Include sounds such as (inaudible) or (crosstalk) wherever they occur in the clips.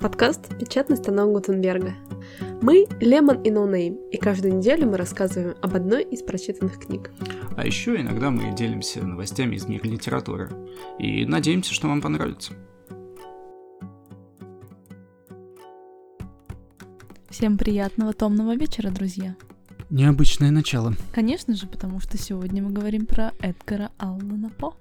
Подкаст «Печатный станок Гутенберга». Мы Лемон и Ноунейм, и каждую неделю мы рассказываем об одной из прочитанных книг. А еще иногда мы делимся новостями из мира литературы. И надеемся, что вам понравится. Всем приятного томного вечера, друзья. Необычное начало. Конечно же, потому что сегодня мы говорим про Эдгара Аллана По.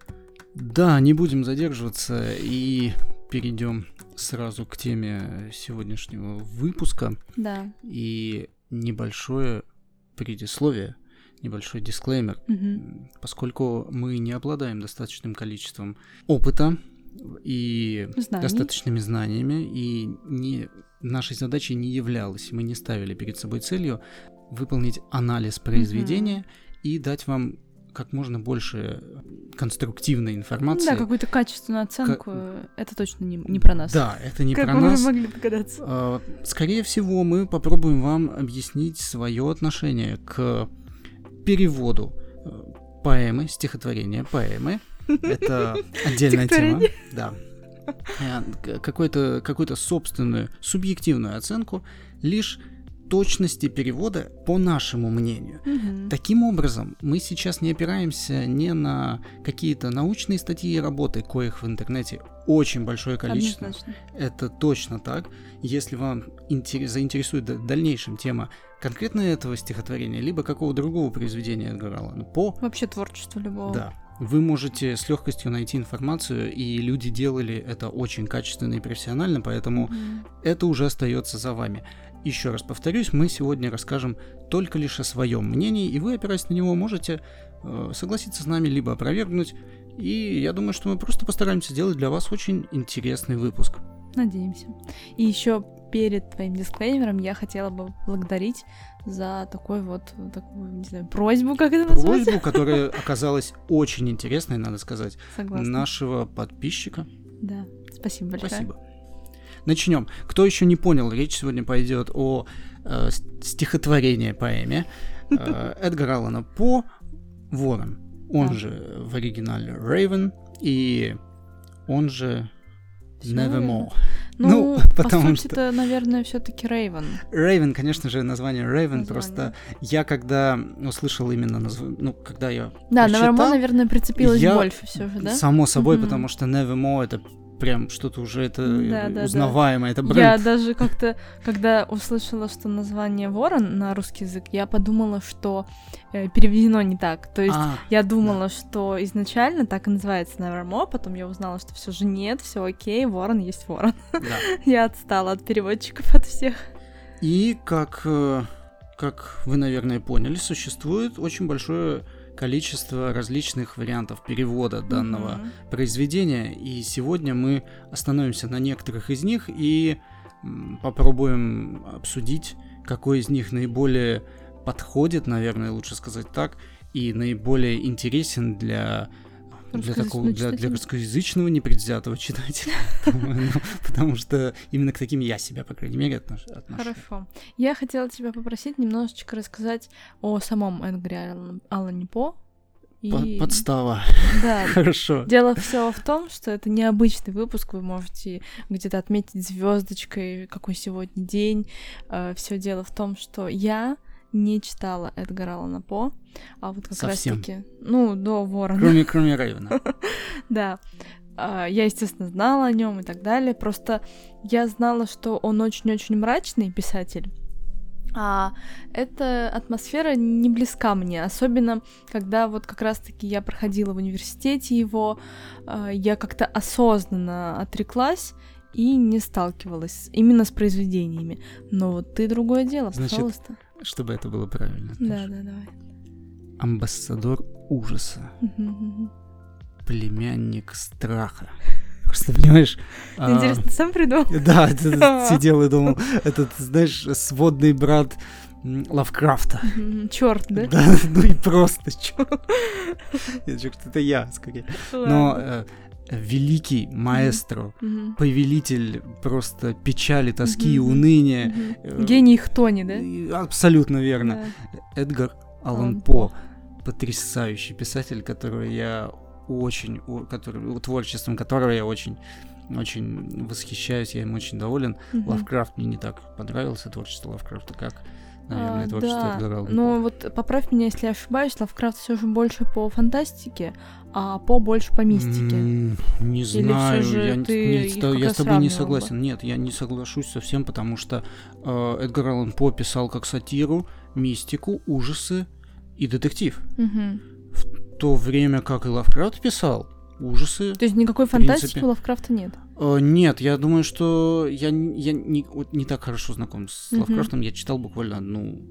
Да, не будем задерживаться и перейдем сразу к теме сегодняшнего выпуска. Да. И небольшое предисловие, небольшой дисклеймер, Мгм. поскольку мы не обладаем достаточным количеством опыта и Знаний. достаточными знаниями, и не, нашей задачей не являлось, мы не ставили перед собой целью выполнить анализ произведения и дать вам как можно больше конструктивной информации. Да, какую-то качественную оценку. Это точно не, не про нас. Да, это не как про нас. уже могли догадаться. А, Скорее всего, мы попробуем вам объяснить свое отношение к переводу э, поэмы, стихотворения поэмы. Это (laughs) отдельная тема. Да. Э, к- Какую-то какую собственную субъективную оценку лишь точности перевода по нашему мнению. Мгм. Таким образом, мы сейчас не опираемся не на какие-то научные статьи и работы, коих в интернете очень большое количество. Однозначно. Это точно так. Если вам интерес- заинтересует в дальнейшем тема конкретно этого стихотворения, либо какого другого произведения Эдгара Аллана По, Вообще творчество любого. да, вы можете с легкостью найти информацию, и люди делали это очень качественно и профессионально, поэтому Мгм. это уже остается за вами. Еще раз повторюсь, мы сегодня расскажем только лишь о своем мнении, и вы, опираясь на него, можете э, согласиться с нами, либо опровергнуть. И я думаю, что мы просто постараемся сделать для вас очень интересный выпуск. Надеемся. И еще перед твоим дисклеймером я хотела бы благодарить за такой вот такую, не знаю, просьбу, как это назвать? Просьбу, которая оказалась очень интересной, надо сказать, Согласна. нашего подписчика. Да. Спасибо большое. Спасибо. Начнем. Кто еще не понял, речь сегодня пойдет о э, стихотворении поэме э, (laughs) Эдгара Аллана По «Ворон». Он Да. же в оригинале Raven и он же Nevermore. Ну, Ну, по потому сути, что- это, наверное, все-таки Рейвен. Raven, конечно же, название Название. просто я когда услышал именно название, ну, когда я Да, прочитал, Nevermore, наверное, прицепилась я- больше все же, да? Само собой, Мгм. потому что Nevermore это прям что-то уже это э, Да, да, да. узнаваемое, это Я бренд. даже как-то, когда услышала, что название Ворон на русский язык, я подумала, что э, переведено не так. То есть А, я думала, что изначально так и называется Nevermore, потом я узнала, что все же нет, все окей, Ворон есть Ворон. да. (laughs) Я отстала от переводчиков от всех. И как, э, как вы, наверное, поняли, существует очень большое количество различных вариантов перевода данного Мгм. произведения. И сегодня мы остановимся на некоторых из них и попробуем обсудить, какой из них наиболее подходит, наверное, лучше сказать так, и наиболее интересен для для такого Русскоязычного для, для русскоязычного непредвзятого читателя, (laughs) Ну, потому что именно к таким я себя, по крайней мере, отнош- отношу. Хорошо. Я хотела тебя попросить немножечко рассказать о самом Аллан- Аллане По. По- И- Подстава. Да, (laughs) Хорошо. Дело все в том, что это необычный выпуск, вы можете где-то отметить звездочкой, какой сегодня день. Все дело в том, что я не читала Эдгара Аллана По, а вот как раз-таки, ну, до Ворона, Кроме, кроме (laughs) Рейвена. да. А, Я, естественно, знала о нем и так далее. Просто я знала, что он очень-очень мрачный писатель. А эта атмосфера не близка мне, особенно когда вот как раз-таки я проходила в университете его, а, я как-то осознанно отреклась и не сталкивалась именно с произведениями. Но вот ты другое дело, Значит, пожалуйста. Чтобы это было правильно. Да, да, давай. Амбассадор ужаса. Племянник страха. (laughs) Просто понимаешь... а, Интересно, ты сам придумал? (laughs) Да, (laughs) сидел и думал, этот, знаешь, сводный брат Лавкрафта. Черт, да? Да, ну и просто что это я, скорее. Но э, великий маэстро, Мгм. повелитель просто печали, тоски и Мгм. уныния. Э, Гений Хтони, да? и Абсолютно верно. Да. Эдгар Аллан По. Потрясающий писатель, которого я очень, у- который, творчеством которого я очень очень восхищаюсь, я им очень доволен. Мгм. Лавкрафт мне не так понравился, творчество Лавкрафта, как, наверное, А, творчество да, Аллана Но вот поправь меня, если я ошибаюсь, Лавкрафт все же больше по фантастике, а по больше по мистике. М, Не всё знаю, же я, ты не их ста- как я с тобой не сравнивал бы? согласен. Нет, я не соглашусь совсем, потому что э, Эдгар Аллан По писал как сатиру, мистику, ужасы и детектив. Мгм. В то время как и Лавкрафт писал ужасы. То есть никакой принципе. фантастики у Лавкрафта нет. Э, нет, я думаю, что я, я не, вот не так хорошо знаком с Мгм. Лавкрафтом. Я читал буквально одну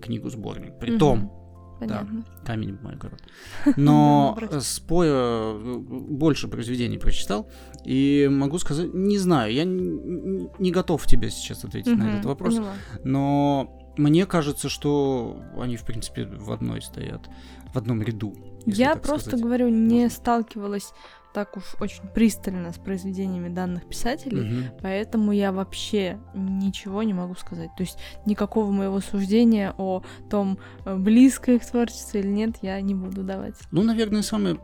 книгу-сборник. При том, Понятно. камень в мой огород. (laughs) Но Да, наоборот. с Поя э, больше произведений прочитал. И могу сказать, не знаю, я не готов тебе сейчас ответить на этот вопрос. Но мне кажется, что они, в принципе, в одной стоят, в одном ряду. Я просто сказать. говорю, не можно. сталкивалась так уж очень пристально с произведениями данных писателей, Мгм. поэтому я вообще ничего не могу сказать. То есть никакого моего суждения о том, э, близко их творчество или нет, я не буду давать. Ну, наверное, самое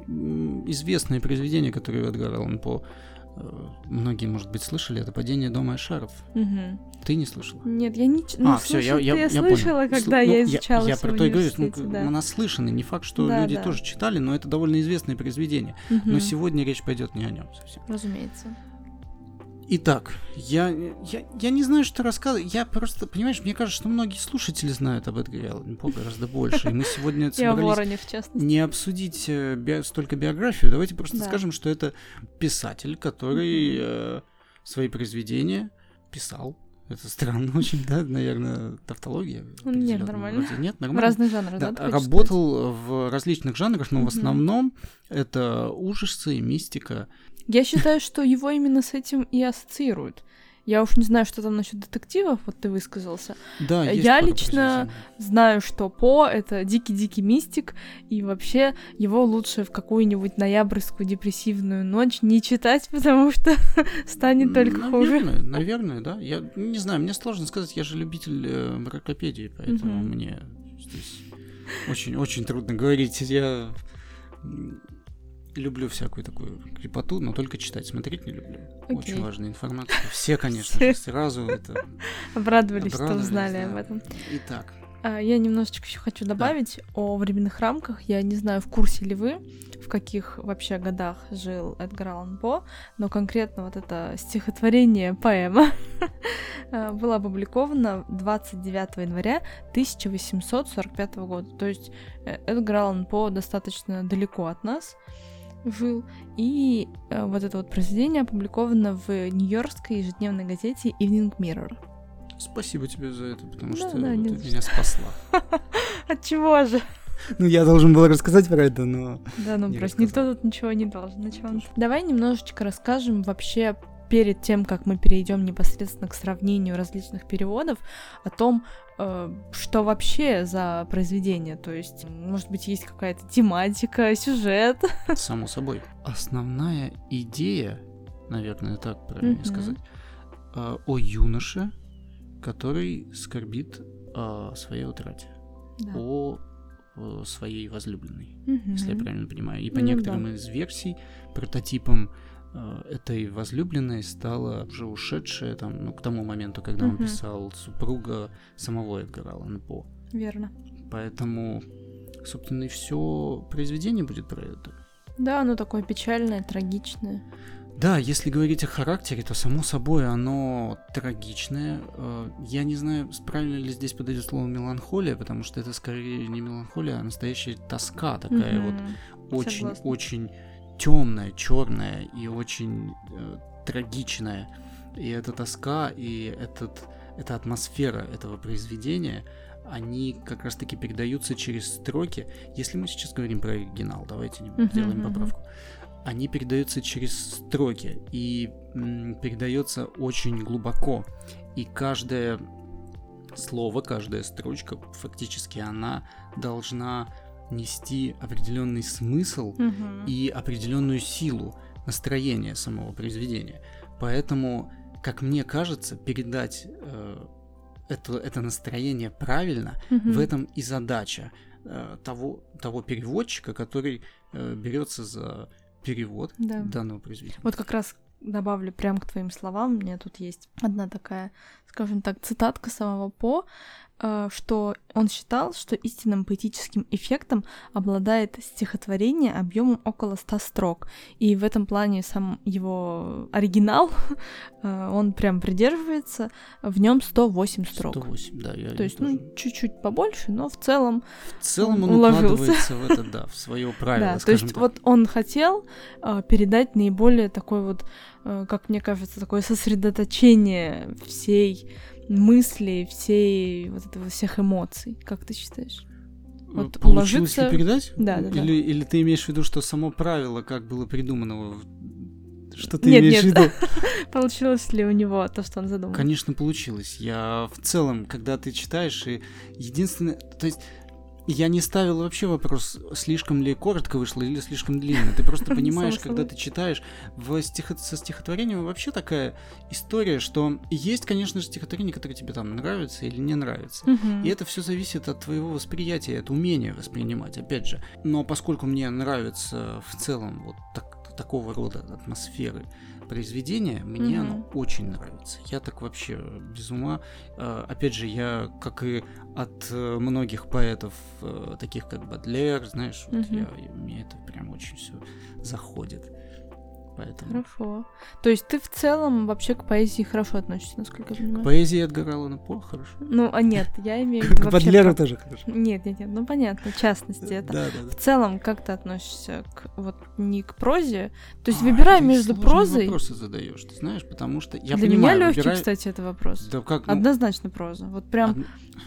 известное произведение, которое Эдгар Аллан По многие, может быть, слышали, это «Падение дома Эшаров». Мгм. Ты не слышала? Нет, я не... ну, а, все, я, слушай, я, я слышала, понял. когда ну, я изучала Я, всё про то и говорю, ну, да. наслышаны, не факт, что Да, люди да. тоже читали, но это довольно известное произведение. Но Мгм. сегодня речь пойдет не о нем совсем. Разумеется. Итак, я, я, я не знаю, что рассказывать. Я просто, понимаешь, мне кажется, что многие слушатели знают об Эдгаре Аллане По гораздо больше. И мы сегодня (laughs) И собрались в не обсудить э, би- столько биографию. Давайте просто Да. скажем, что это писатель, который э, свои произведения писал. Это странно (laughs) очень, да, наверное, тавтология. Нет, нормально. вроде. Нет, В нормально. разных жанрах, да? Да, хочешь сказать? работал в различных жанрах, но в Мгм. основном это ужасы, мистика. Я считаю, что его именно с этим и ассоциируют. Я уж не знаю, что там насчет детективов, вот ты высказался. Да, есть Я лично. Знаю, что По — это дикий-дикий мистик, и вообще его лучше в какую-нибудь ноябрьскую депрессивную ночь не читать, (laughs) потому что (laughs) станет только хуже. Наверное, наверное, да. Я не знаю, мне сложно сказать, я же любитель э, мракопедии, поэтому Мгм. мне здесь очень-очень трудно говорить. Я люблю всякую такую крепоту, но только читать, смотреть не люблю. Очень Окей. важная информация. Все, конечно же, (laughs) сразу это Обрадовались, что узнали об этом. Итак, А, Я немножечко еще хочу добавить о временных рамках. Я не знаю, в курсе ли вы, в каких вообще годах жил Эдгар Аллан По, но конкретно вот это стихотворение, поэма, (laughs) а, было опубликовано 29 января 1845 года. То есть э, Эдгар Аллан По достаточно далеко от нас жил. И э, вот это вот произведение опубликовано в нью-йоркской ежедневной газете Evening Mirror. спасибо тебе за это, потому Да, что да, ты меня спасла. (laughs) От чего же? Ну, я должен был рассказать про это, но... Да, ну просто никто тут ничего не должен. На? Давай немножечко расскажем вообще перед тем, как мы перейдем непосредственно к сравнению различных переводов, о том, э, что вообще за произведение. То есть, может быть, есть какая-то тематика, сюжет. (laughs) Само собой. Основная идея, наверное, так правильно Мгм. сказать, э, о юноше, который скорбит о своей утрате, Да. о своей возлюбленной, Мгм. если я правильно понимаю. И по Ну некоторым да. из версий прототипом этой возлюбленной стала уже ушедшая там, ну, к тому моменту, когда он Мгм. писал супруга самого Эдгара Аллана По. Верно. Поэтому, собственно, и все произведение будет про это. Да, оно такое печальное, трагичное. Да, если говорить о характере, то само собой оно трагичное. Э, Я не знаю, правильно ли здесь подойдет слово меланхолия, потому что это скорее не меланхолия, а настоящая тоска такая вот Мгм. очень, согласна. очень темная, черная и очень э, трагичная. И эта тоска и этот, эта атмосфера этого произведения, они как раз-таки передаются через строки. Если мы сейчас говорим про оригинал, давайте не Мгм, сделаем мгм. поправку. Они передаются через строки и м, передается очень глубоко. И каждое слово, каждая строчка, фактически она должна нести определенный смысл Мгм. и определенную силу настроения самого произведения. Поэтому, как мне кажется, передать э, это, это настроение правильно, Мгм. в этом и задача э, того, того переводчика, который э, берется за перевод Да. данного произведения. Вот как раз добавлю прям к твоим словам. У меня тут есть одна такая, скажем так, цитатка самого По, что он считал, что истинным поэтическим эффектом обладает стихотворение объемом около 100 строк. И в этом плане сам его оригинал, (laughs) э, он прям придерживается, в нем 108 строк. 108, да. Я То есть, ну, чуть-чуть побольше, но в целом в целом он уложился. укладывается в это, да, в (laughs) свое правило, Да, то есть так. вот он хотел э, передать наиболее такой вот, э, как мне кажется, такое сосредоточение всей мысли, всей вот этого всех эмоций. Как ты считаешь? вот Э, Получилось уложиться- ли передать? Да, да, да. или, или ты имеешь в виду, что само правило, как было придумано, что ты Нет, имеешь нет. в виду? (laughs) Получилось ли у него то, что он задумал? Конечно, получилось. Я в целом, когда ты читаешь, и единственное, то есть я не ставил вообще вопрос, слишком ли коротко вышло или слишком длинно. Ты просто (laughs) понимаешь, когда ты читаешь, в стихо- со стихотворением вообще такая история, что есть, конечно же, стихотворения, которые тебе там нравятся или не нравятся. И это все зависит от твоего восприятия, от умения воспринимать, опять же. Но поскольку мне нравится в целом вот так- такого рода атмосферы произведения, мне Мгм. оно очень нравится. Я так вообще без ума. Э, Опять же, я, как и от э, многих поэтов, э, таких как Бадлер, знаешь, вот Мгм. я, мне это прям очень все заходит. Поэтому... Хорошо. То есть ты в целом вообще к поэзии хорошо относишься, насколько я понимаю? Поэзия Эдгара Аллана По хорошо. Ну, а нет, я имею в (laughs) К виду вообще... Бадлеру тоже хорошо. Нет, нет, нет, ну понятно, в частности это. Да, да, да. В целом, как ты относишься к вот не к прозе? То есть А, выбирай между прозой. вопросы задаешь, ты знаешь, потому что я Для понимаю, меня легкий, выбирай- кстати, это вопрос. Да как, ну, Однозначно проза. Вот прям од-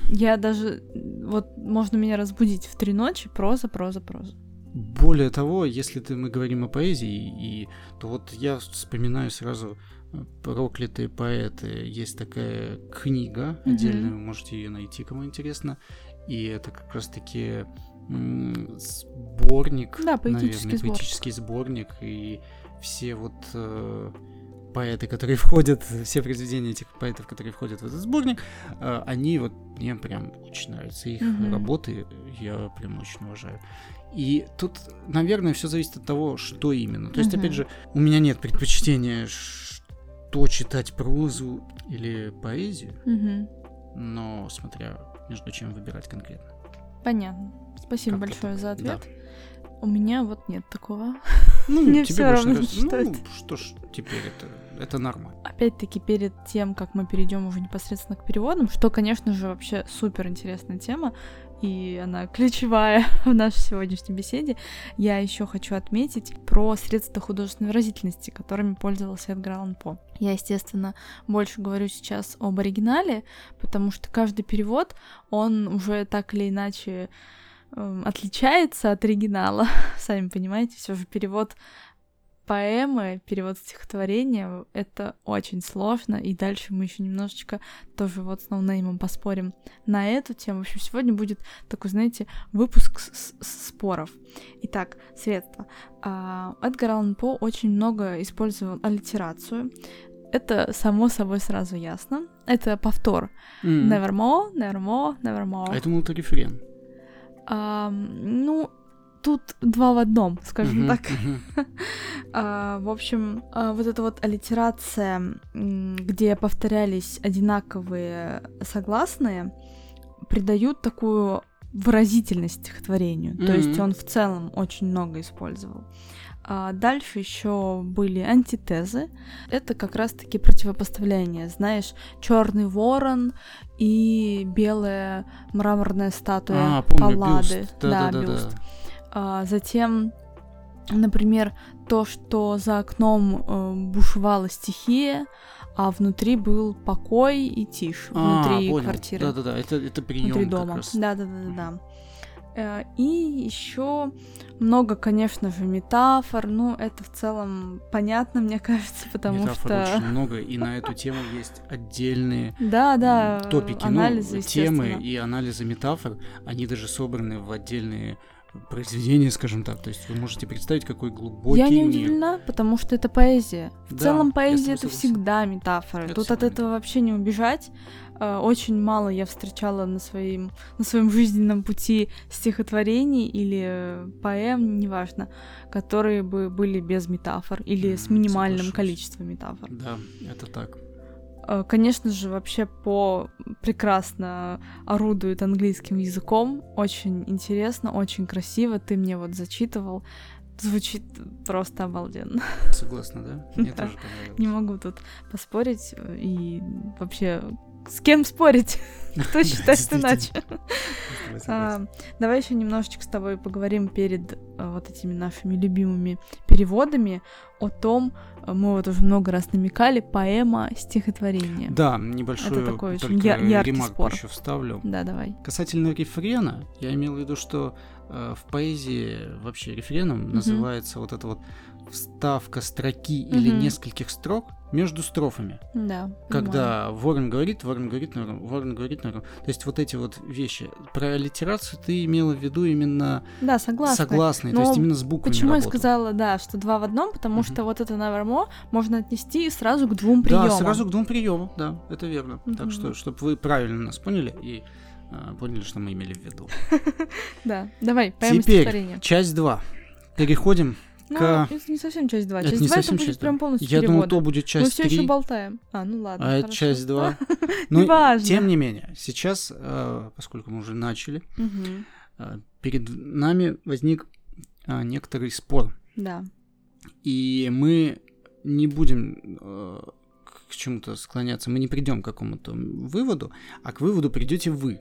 я даже вот можно меня разбудить в три ночи. Проза, проза, проза. Более того, если ты, мы говорим о поэзии, и, то вот я вспоминаю сразу э, «Проклятые поэты». Есть такая книга Мгм. отдельная, вы можете ее найти, кому интересно. И это как раз-таки сборник, Да, поэтический наверное, сборник. поэтический сборник, и все вот э, поэты, которые входят, все произведения этих поэтов, которые входят в этот сборник, э, они вот мне прям очень нравятся. Их Мгм. работы я прям очень уважаю. И тут, наверное, все зависит от того, что именно. То есть, Мгм. опять же, у меня нет предпочтения, что читать прозу или поэзию, Мгм. но смотря между чем выбирать конкретно. Понятно. Спасибо Как-то большое за ответ. Да. У меня вот нет такого. Ну, (laughs) Мне тебе больше равно нравится. читать. Ну, что ж, теперь это, это нормально. Опять-таки, перед тем, как мы перейдем уже непосредственно к переводам, что, конечно же, вообще супер интересная тема, и она ключевая (laughs) в нашей сегодняшней беседе, я еще хочу отметить про средства художественной выразительности, которыми пользовался Эдгар Аллан По. Я, естественно, больше говорю сейчас об оригинале, потому что каждый перевод, он уже так или иначе отличается от оригинала. (laughs) Сами понимаете, все же перевод поэмы, перевод стихотворения — это очень сложно, и дальше мы еще немножечко тоже вот с ноунеймом поспорим на эту тему. В общем, сегодня будет такой, знаете, выпуск с- с- споров. Итак, средства. А, Эдгар Аллан По очень много использовал аллитерацию. Это само собой сразу ясно. Это повтор. М. Nevermore, nevermore, nevermore. А я думал, это рефрен. А, ну, тут два в одном, скажем Мгм, так. мгм. (laughs) А, в общем, а, вот эта вот аллитерация, где повторялись одинаковые согласные, придают такую выразительность стихотворению. То есть он в целом очень много использовал. А дальше еще были антитезы. Это как раз-таки противопоставление. Знаешь, черный ворон и белая мраморная статуя А, помню, Паллады. бюст. Да-да-да-да. бюст. А, затем, например, то, что за окном э, бушевала стихия, а внутри был покой и тишь А, внутри понял. квартиры, Да-да-да, это, это прием внутри дома. раз. И еще много, конечно же, метафор. Ну, это в целом понятно, мне кажется, потому Метафор что... очень (laughs) много, и на эту тему есть отдельные Да, да, топики, анализы, ну, темы и анализы метафор, они даже собраны в отдельные произведения, скажем так. То есть вы можете представить, какой глубокий Я не мир. удивлена, потому что это поэзия. В Да, целом поэзия это всегда метафоры. Это Тут от этого вообще не убежать. Э, очень мало я встречала на своем, на своем жизненном пути стихотворений или э, поэм, неважно, которые бы были без метафор или с минимальным Соглашусь. количеством метафор. Да, это так. Э, Конечно же, вообще по прекрасно орудует английским языком. Очень интересно, очень красиво. Ты мне вот зачитывал. Звучит просто обалденно. Согласна, да? (laughs) Мне Да. тоже понравилось. Не могу тут поспорить. И вообще, с кем спорить? (laughs) Кто считает иначе? (laughs) Согласен. А, Давай еще немножечко с тобой поговорим перед а, вот этими нашими любимыми переводами о том, а, мы вот уже много раз намекали, поэма, стихотворение. Да, небольшую Это такой очень я- яркий ремарку спор. еще вставлю. Да, давай. Касательно рефрена, я имел в виду, что э, в поэзии вообще рефреном называется вот эта вот вставка строки или Мгм. нескольких строк между строфами. Да. понимаю. Когда ворон говорит, ворон говорит, ворон, ворон говорит, ворон. То есть вот эти вот вещи. Про аллитерацию ты имела в виду именно Да, согласна. согласные, то есть именно с буквами Почему я работал. сказала, да, что два в одном? Потому Мгм. что вот это навермо можно отнести сразу к двум приемам. Да, сразу к двум приемам, да, это верно. Так Мгм. что, чтобы вы правильно нас поняли и а, поняли, что мы имели в виду. (laughs) Да, давай, поэма Теперь часть 2. Переходим Ну, это не совсем часть 2. Это Часть не 2 это будет часть прям полностью Я переводы. то будет Мы часть все еще 3, болтаем. А, ну ладно. а это часть 2. (laughs) Но, Неважно. тем не менее, сейчас, э, поскольку мы уже начали, э, перед нами возник а, некоторый спор. Да. И мы не будем э, к чему-то склоняться, мы не придем к какому-то выводу, а к выводу придете вы.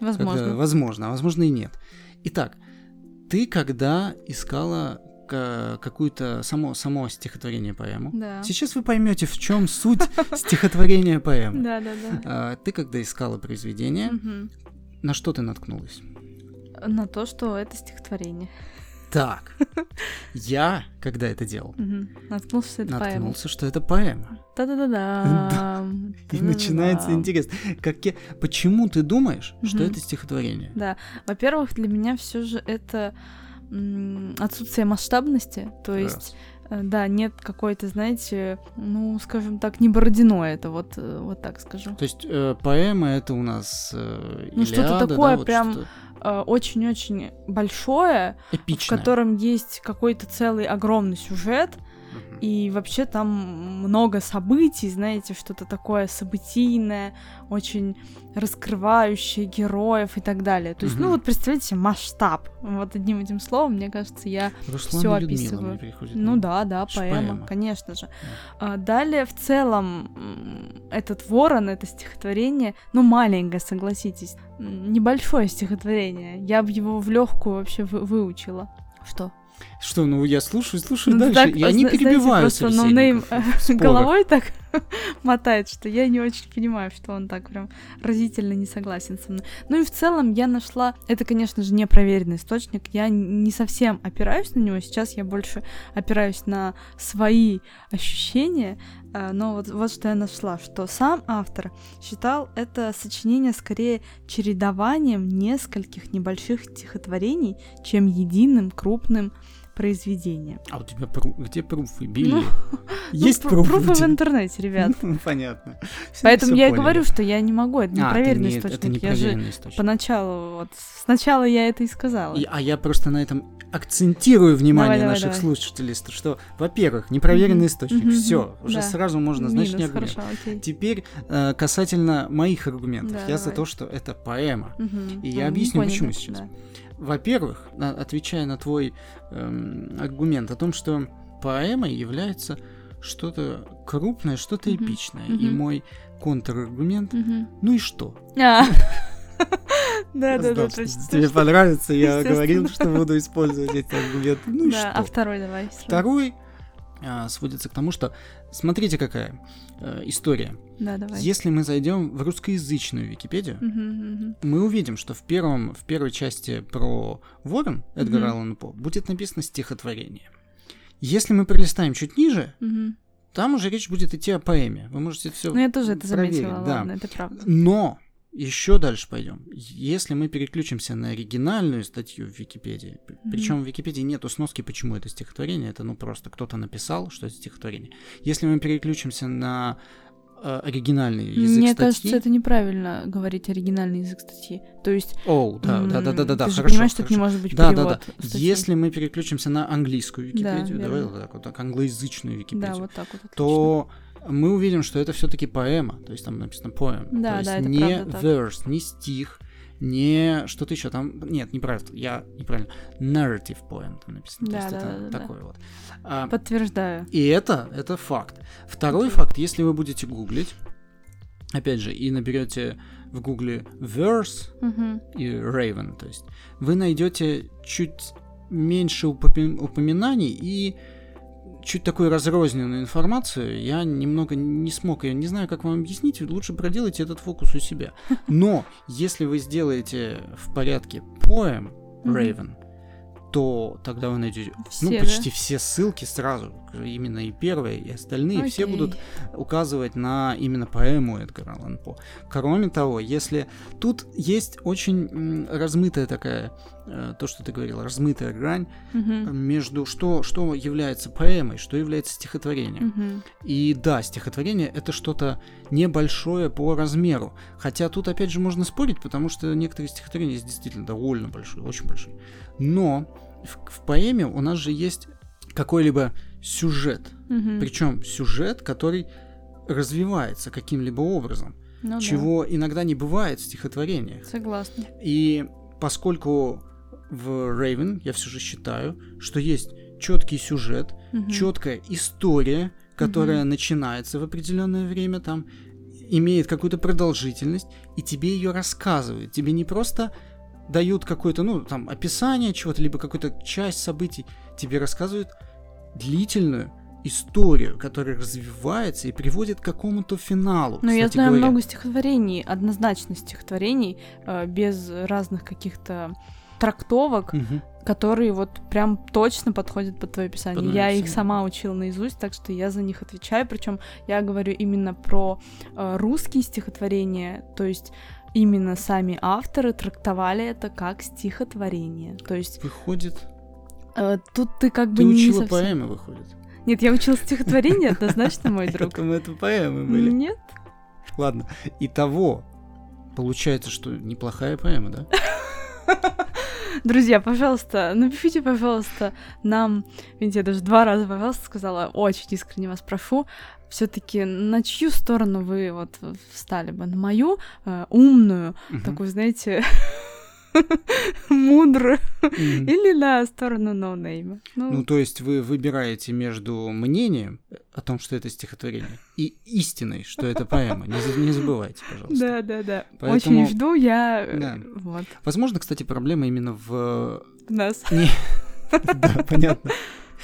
Возможно. Когда- возможно, а возможно и нет. Итак, ты когда искала ка- какую-то само, само стихотворение поэму, Да. сейчас вы поймете, в чем суть (laughs) стихотворения поэмы. Да, да, да. А, Ты когда искала произведение, на что ты наткнулась? На то, что это стихотворение. Так, (laughs) я, когда это делал. Наткнулся, что это поэма. наткнулся, что это поэма. Да-да-да-да. (laughs) И начинается интерес. Как я- Почему ты думаешь, что это стихотворение? Да. Во-первых, для меня все же это отсутствие масштабности. То есть, Раз. э, да, нет какой-то, знаете, ну, скажем так, не Бородино это, вот, э, вот так скажу. То есть э, поэма это у нас э, Ну, что-то да, такое вот прям Э, Очень-очень большое, в эпичное. котором есть какой-то целый огромный сюжет, И вообще там много событий, знаете, что-то такое событийное, очень раскрывающее героев и так далее. То есть, ну Мгм. вот представьте себе масштаб. Вот одним этим словом, мне кажется, я... Людмила описываю. мне приходит Ну да, да, поэма, поэма. конечно же. А далее, в целом, этот ворон, это стихотворение, ну, маленькое, согласитесь, небольшое стихотворение. Я бы его в легкую вообще вы- выучила. Что? Что, ну я слушаю, слушаю Ну, дальше, так, и они зна- знаете, просто ноунейм (laughs) головой так (laughs) мотает, что я не очень понимаю, что он так прям разительно не согласен со мной. Ну и в целом я нашла, это, конечно же, непроверенный источник, я не совсем опираюсь на него, сейчас я больше опираюсь на свои ощущения, но вот, вот что я нашла, что сам автор считал это сочинение скорее чередованием нескольких небольших стихотворений, чем единым крупным произведением. А у тебя пру- где пруфы? Билли? (laughs) Ну, Есть ну, пруфы? пруфы в интернете, ребят. (laughs) Ну, Понятно. Всё- Поэтому всё я и говорю, что я не могу, это А, непроверенный не- источник. Это не я же проверенный источник. поначалу, вот сначала я это и сказала. И- а я просто на этом акцентирую внимание Давай, наших давай. слушателей, что- во-первых, непроверенный Мгм, источник, мгм, все, уже да. сразу можно, значит, не Минус, аргумент. хорошо, окей. Теперь э, касательно моих аргументов. Да, я за давай. то, что это поэма. Мгм. И я Ну, объясню, почему сейчас. Во-первых, отвечая на твой эм, аргумент о том, что поэма является что-то крупное, что-то Мгм, эпичное. И мгм. мой контраргумент, Мгм. ну и что? А. (laughs) Да, да, да, Знал, то есть что тебе понравится, я говорил, что буду использовать эти аргументы. Ну и что? а второй давай. Второй сводится к тому, что смотрите, какая э, история. Да, давай. Если мы зайдем в русскоязычную Википедию, Мгм, мгм. мы увидим, что в, первом, в первой части про ворон Эдгара Мгм. Аллана По будет написано стихотворение. Если мы пролистаем чуть ниже, Мгм. там уже речь будет идти о поэме. Вы можете все Ну, я тоже это проверить, заметила, да. ладно, это правда. Но еще дальше пойдем. Если мы переключимся на оригинальную статью в Википедии, Мгм. причем в Википедии нету сноски, почему это стихотворение, это ну просто кто-то написал, что это стихотворение. Если мы переключимся на э, оригинальный язык Мне статьи. кажется, это неправильно говорить оригинальный язык статьи. То есть... Оу, да, да, да, да, да, да, хорошо, понимаешь, что это не может быть Да, да, перевод да. статьи. Если мы переключимся на английскую Да, Википедию, давай верно. вот так вот, так, англоязычную Да, Википедию, вот так вот. отлично. то мы увидим, что это все-таки поэма, то есть там написано poem, Да, то есть да, это не verse, не стих, не что-то еще там, нет, неправильно, я неправильно, narrative poem там написано, Да, то есть да, это да, да. такое вот. А, Подтверждаю. и это, это факт. Второй факт, если вы будете гуглить, опять же, и наберете в гугле verse Мгм. и Raven, то есть вы найдете чуть меньше упомя- упоминаний и чуть такую разрозненную информацию. Я немного не смог ее, не знаю, как вам объяснить, лучше проделайте этот фокус у себя. (laughs) Но если вы сделаете в порядке Мгм. Raven, то тогда вы найдете ну, Все, почти все ссылки сразу, именно и первые, и остальные, все Окей. будут указывать на именно поэму Эдгара Аллан По. Кроме того, если тут есть очень размытая такая, то, что ты говорил, размытая грань Мгм. между что, что является поэмой, что является стихотворением. Мгм. И да, стихотворение это что-то небольшое по размеру. Хотя тут опять же можно спорить, потому что некоторые стихотворения есть действительно довольно большие, очень большие. Но в, в поэме у нас же есть какой-либо сюжет. Мгм. Причем сюжет, который развивается каким-либо образом, Ну да, чего иногда не бывает в стихотворениях. Согласна. И поскольку в Raven я все же считаю, что есть четкий сюжет, Мгм. четкая история, которая начинается в определенное время, там имеет какую-то продолжительность, и тебе ее рассказывают. Тебе не просто дают какое-то, ну, там, описание чего-то, либо какую-то часть событий, тебе рассказывают длительную историю, которая развивается и приводит к какому-то финалу. Ну, я знаю говоря. много стихотворений, однозначно стихотворений, э, без разных каких-то трактовок, Мгм. которые вот прям точно подходят под твое описание. Под я их сама учила наизусть, так что я за них отвечаю. Причем я говорю именно про э, русские стихотворения, то есть именно сами авторы трактовали это как стихотворение. То есть Выходит, э, тут ты как бы ты не учила совсем- поэмы, выходит. Нет, я учила стихотворение, однозначно, мой (laughs) друг. Поэтому это поэмы были. Нет? Ладно. Итого, получается, что неплохая поэма, да? (laughs) Друзья, пожалуйста, напишите, пожалуйста, нам, видите, я даже два раза, пожалуйста, сказала, очень искренне вас прошу, все-таки на чью сторону вы вот встали бы? На мою э, умную, Мгм. такую, знаете, (laughs) (laughs) Мгм. или на сторону ноунейма? Ну, Ну, то есть вы выбираете между мнением о том, что это стихотворение, и истиной, что это поэма. Не, за- не забывайте, пожалуйста. да, да, да. Очень жду, я... Возможно, кстати, проблема именно в... нас. (laughs) Да, понятно.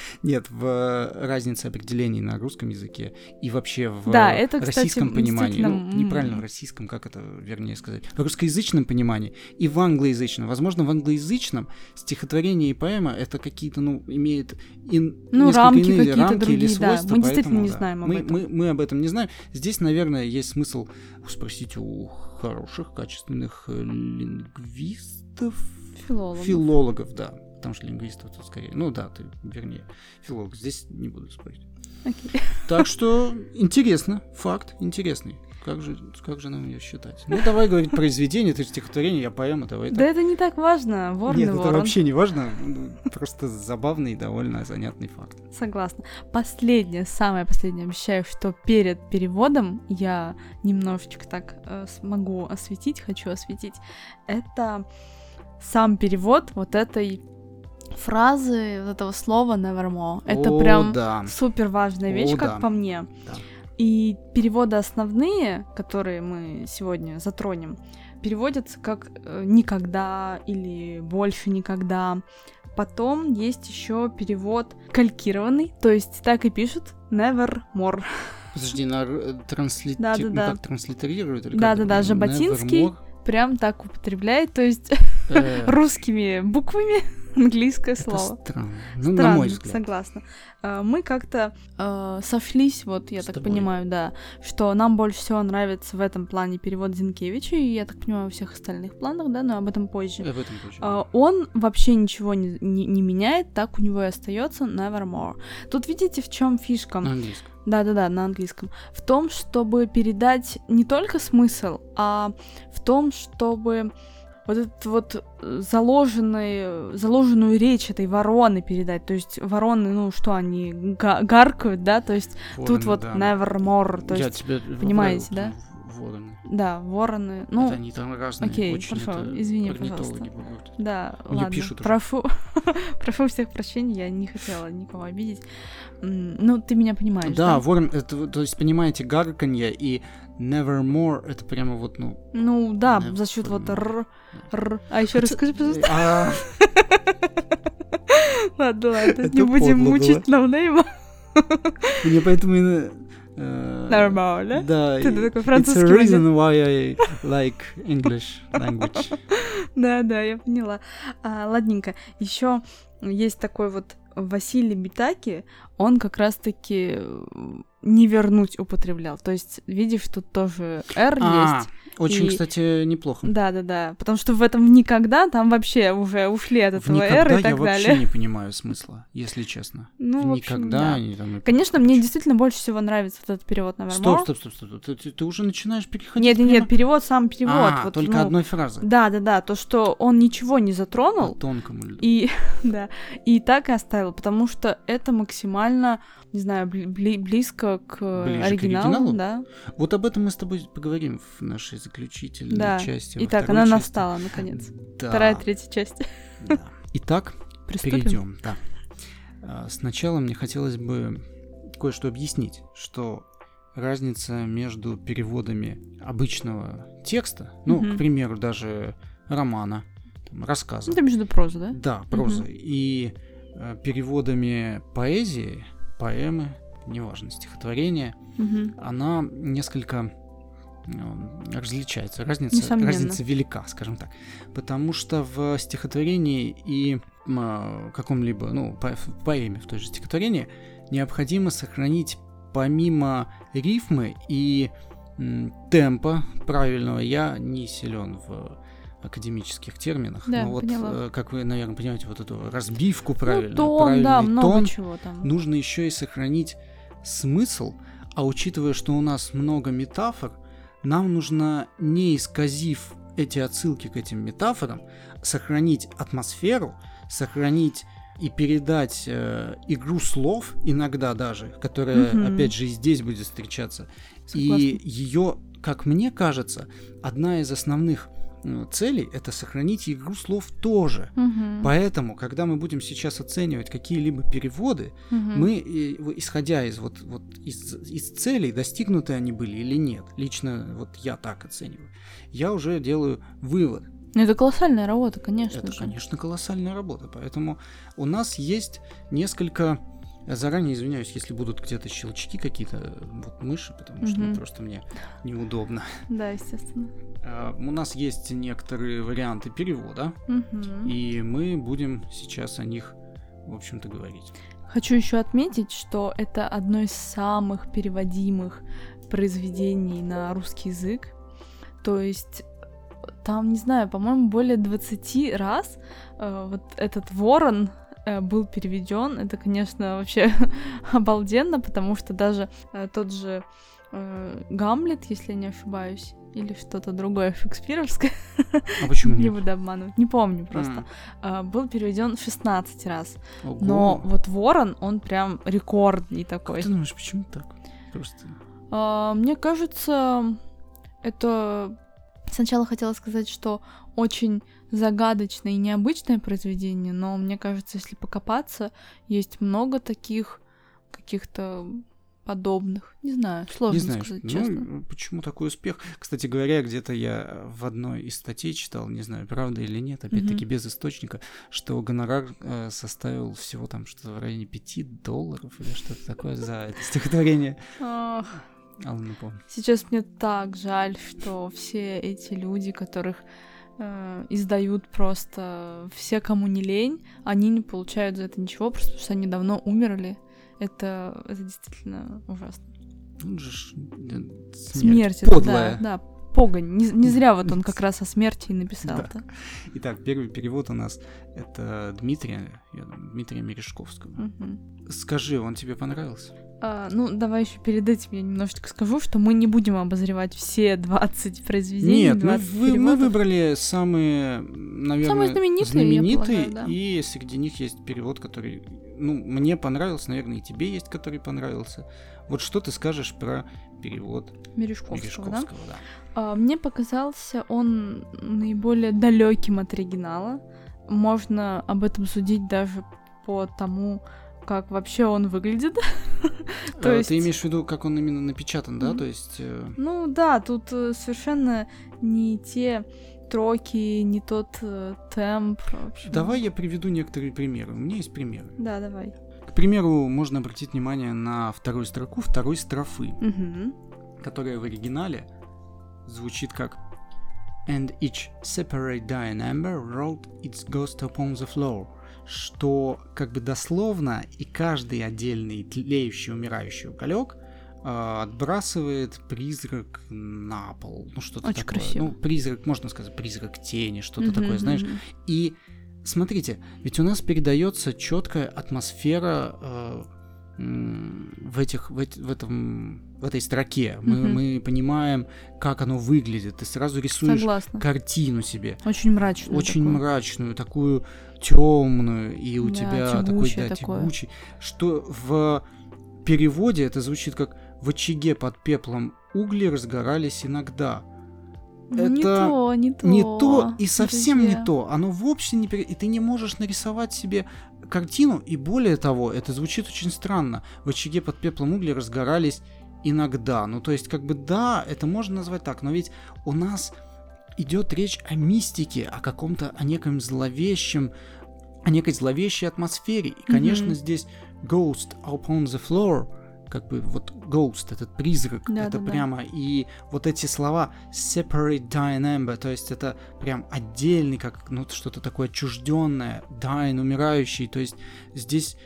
(laughs) Нет, в разнице определений на русском языке и вообще в Да, это, кстати, российском понимании. Ну, действительно, м. неправильно в российском, как это вернее сказать. В русскоязычном понимании и в англоязычном. Возможно, в англоязычном стихотворение и поэма это какие-то, ну, имеют ин- Ну, рамки иные рамки или другие, да. свойства, Мы действительно поэтому, не да. знаем об мы, этом. Мы, мы об этом не знаем. Здесь, наверное, есть смысл спросить у хороших, качественных э, лингвистов, Филолог. Филологов, да. Потому что лингвистов тут скорее. Ну да, ты вернее. Филолог. Здесь не буду спорить. Окей. Так что интересно. Факт интересный. Как же, как же нам ее считать? Ну, давай говорить произведение, же стихотворение, я поэма, давай Да так. это не так важно, ворон Нет, это ворон. вообще не важно. Просто забавный и довольно занятный факт. Согласна. Последнее, самое последнее, обещаю, что перед переводом я немножечко так э, смогу осветить, хочу осветить. Это сам перевод вот этой фразы, вот этого слова nevermore. Это О, прям да. супер важная О, вещь, как да. по мне. Да. И переводы основные, которые мы сегодня затронем, переводятся как э, никогда или больше никогда. Потом есть еще перевод калькированный, то есть так и пишут nevermore. Подожди, на р- транслити... Да-да-да. ну, как транслитерируют? как Да-да-да, это? Жаботинский. Прям так употребляет, то есть Э, (laughs) русскими буквами английское слово. странно. Ну, на мой взгляд. согласна. А, Мы как-то э, сошлись, вот я С так тобой. понимаю, да, что нам больше всего нравится в этом плане перевод Зинкевича, и я так понимаю, во всех остальных планах, да, но об этом позже. Об этом позже. А, Он вообще ничего не, не- не меняет, так у него и остается Nevermore. Тут видите, в чем фишка? На английском. Да-да-да, на английском. В том, чтобы передать не только смысл, а в том, чтобы вот этот вот э, заложенный, заложенную речь этой вороны передать. То есть вороны, ну что, они га- гаркают, да? То есть тут Вороны, вот да. nevermore. То Я есть, тебя понимаете, да? Вороны. да, вороны. Ну, это они там разные. окей, очень хорошо, это извини, пожалуйста. бывают. Да, Мне ладно. пишут прошу, (laughs) прошу всех прощений, я не хотела никого обидеть. Ну, ты меня понимаешь, Да, да? ворон, это, то есть, понимаете, гарканье и nevermore, это прямо вот, ну... Ну, да, Nevermore. за счет вот р, р. А еще расскажи, пожалуйста. (laughs) Ладно, ладно, не будем мучить ноунейма. (laughs) Мне поэтому... и, э, Нормально. Да. Ты и- такой It's французский a манер. reason why I like English language. (laughs) Да, да, я поняла. А, ладненько. Еще есть такой вот Василий Битаки, он как раз-таки э, не вернуть употреблял. То есть, видишь, тут тоже R А, есть. Очень, И- кстати, неплохо. Да, да, да. Потому что в этом никогда там вообще уже ушли от этого никогда и я так вообще далее. не понимаю смысла, если честно. Ну, в общем, никогда да. они там... Конечно, мне действительно больше всего нравится вот этот перевод на Стоп, стоп, стоп, стоп. Ты, ты- ты уже начинаешь переходить Нет, нет, прямо- нет, перевод сам перевод. А, вот, только ну, одной фразы. Да, да, да, то, что он ничего не По затронул, тонкому льду. и (laughs) да, и так и оставил, потому что это максимально, не знаю, бли- бли- близко к Ближе к оригиналу, оригиналу? да. Вот об этом мы с тобой поговорим в нашей заключительной Да. части. Итак, она части. настала наконец. Да, Вторая, третья часть. да. Итак, Приступим. перейдем. Да. А, Сначала мне хотелось бы кое-что объяснить, что разница между переводами обычного текста, ну, Мгм. к примеру, даже романа, там, рассказа, Это между проза, да? да, прозы, и э, переводами поэзии, поэмы, неважно, стихотворения, Мгм. она несколько э, различается. Разница, Несомненно. разница велика, скажем так. Потому что в стихотворении и э, каком-либо, ну, по- в поэме, в той же стихотворении, необходимо сохранить помимо рифмы и темпа правильного, я не силен в академических терминах, Да, но вот, поняла. э, как вы, наверное, понимаете, вот эту разбивку правильную, Ну, тон, да, правильный много тон, чего там. нужно еще и сохранить смысл, а учитывая, что у нас много метафор, нам нужно, не исказив эти отсылки к этим метафорам, сохранить атмосферу, сохранить и передать э, игру слов иногда даже, которая, Мгм. опять же, и здесь будет встречаться. Согласна. И ее, как мне кажется, одна из основных целей это сохранить игру слов тоже. Мгм. Поэтому, когда мы будем сейчас оценивать какие-либо переводы, Мгм. мы, э, исходя из вот, вот из, из целей, достигнуты они были или нет, лично вот я так оцениваю, я уже делаю вывод. Ну, Это колоссальная работа, конечно Это, же. конечно, колоссальная работа. Поэтому у нас есть несколько... Заранее извиняюсь, если будут где-то щелчки какие-то, вот мыши, потому что ну, просто мне неудобно. Да, естественно. А, У нас есть некоторые варианты перевода, и мы будем сейчас о них, в общем-то, говорить. Хочу еще отметить, что это одно из самых переводимых произведений на русский язык. То есть там, не знаю, по-моему, более 20 раз э, вот этот ворон был переведен. Это, конечно, вообще (laughs) обалденно, потому что даже э, тот же э, Гамлет, если я не ошибаюсь, или что-то другое шекспировское, (laughs) А почему (laughs) не буду обманывать, не помню просто, э, был переведен 16 раз. ого. Но вот Ворон, он прям рекордный такой. Как ты думаешь, почему так? Просто... Мне кажется, это... Сначала хотела сказать, что очень загадочное и необычное произведение, но мне кажется, если покопаться, есть много таких каких-то подобных. Не знаю, сложно не знаю, сказать, ну, честно. почему такой успех? Кстати говоря, где-то я в одной из статей читал, не знаю, правда или нет, опять-таки Мгм. без источника, что гонорар э, составил всего там что-то в районе 5 долларов или что-то такое за это стихотворение. Ах, Алла напомню. Сейчас мне так жаль, что все эти люди, которых э, издают просто все, кому не лень, они не получают за это ничего, просто потому что они давно умерли. Это, это действительно ужасно. Он же ж, да, Смерть, это подлая. да, да, погонь. Не, не зря вот он как (laughs) раз о смерти и написал Да. Итак, первый перевод у нас это Дмитрия, Дмитрия Мережковского. Мгм. Скажи, он тебе понравился? А, ну, давай еще перед этим я немножечко скажу, что мы не будем обозревать все 20 произведений. Нет, мы, 20 вы- мы выбрали самые, наверное, Самые знаменитые, знаменитые, полагаю, да. и среди них есть перевод, который, ну, мне понравился, наверное, и тебе есть, который понравился. Вот что ты скажешь про перевод Мережковского, да? Мережковского, да? А, Мне показался он наиболее далеким от оригинала. Можно об этом судить даже по тому, как вообще он выглядит. (laughs) (laughs) То Э, есть- Ты имеешь в виду, как он именно напечатан, да? То есть... э, Ну да, тут э, совершенно не те строки, не тот темп. Давай я приведу некоторые примеры. У меня есть примеры. Да, давай. К примеру, можно обратить внимание на вторую строку второй строфы, которая в оригинале звучит как And each separate dying ember rolled its ghost upon the floor, что как бы дословно и каждый отдельный тлеющий, умирающий уголек а, отбрасывает призрак на пол. Ну, что-то Очень такое. красиво. Ну, призрак, можно сказать, призрак тени, что-то Мгм, такое, знаешь. мгм. И смотрите, ведь у нас передается четкая атмосфера э, в этих, в, в этом, в этой строке. Мы, Мгм. мы понимаем, как оно выглядит. Ты сразу рисуешь Согласна. картину себе, Очень мрачно. очень такое. мрачную, такую темную, и у Да, тебя такой да, такое. тягучий, что в переводе это звучит как в очаге под пеплом угли разгорались иногда. Ну, не это то, не то. не то и совсем друзья. не то. Оно вовсе не... пере- И ты не можешь нарисовать себе картину, и более того, это звучит очень странно. В очаге под пеплом угли разгорались иногда. Ну, то есть, как бы, да, это можно назвать так, но ведь у нас идет речь о мистике, о каком-то, о неком зловещем, о некой зловещей атмосфере. И, конечно, Мгм. здесь ghost upon the floor, как бы вот ghost, этот призрак, Да, это да, да. прямо, и вот эти слова separate dying ember, то есть это прям отдельный, как ну, что-то такое отчужденное, dying, умирающий, то есть здесь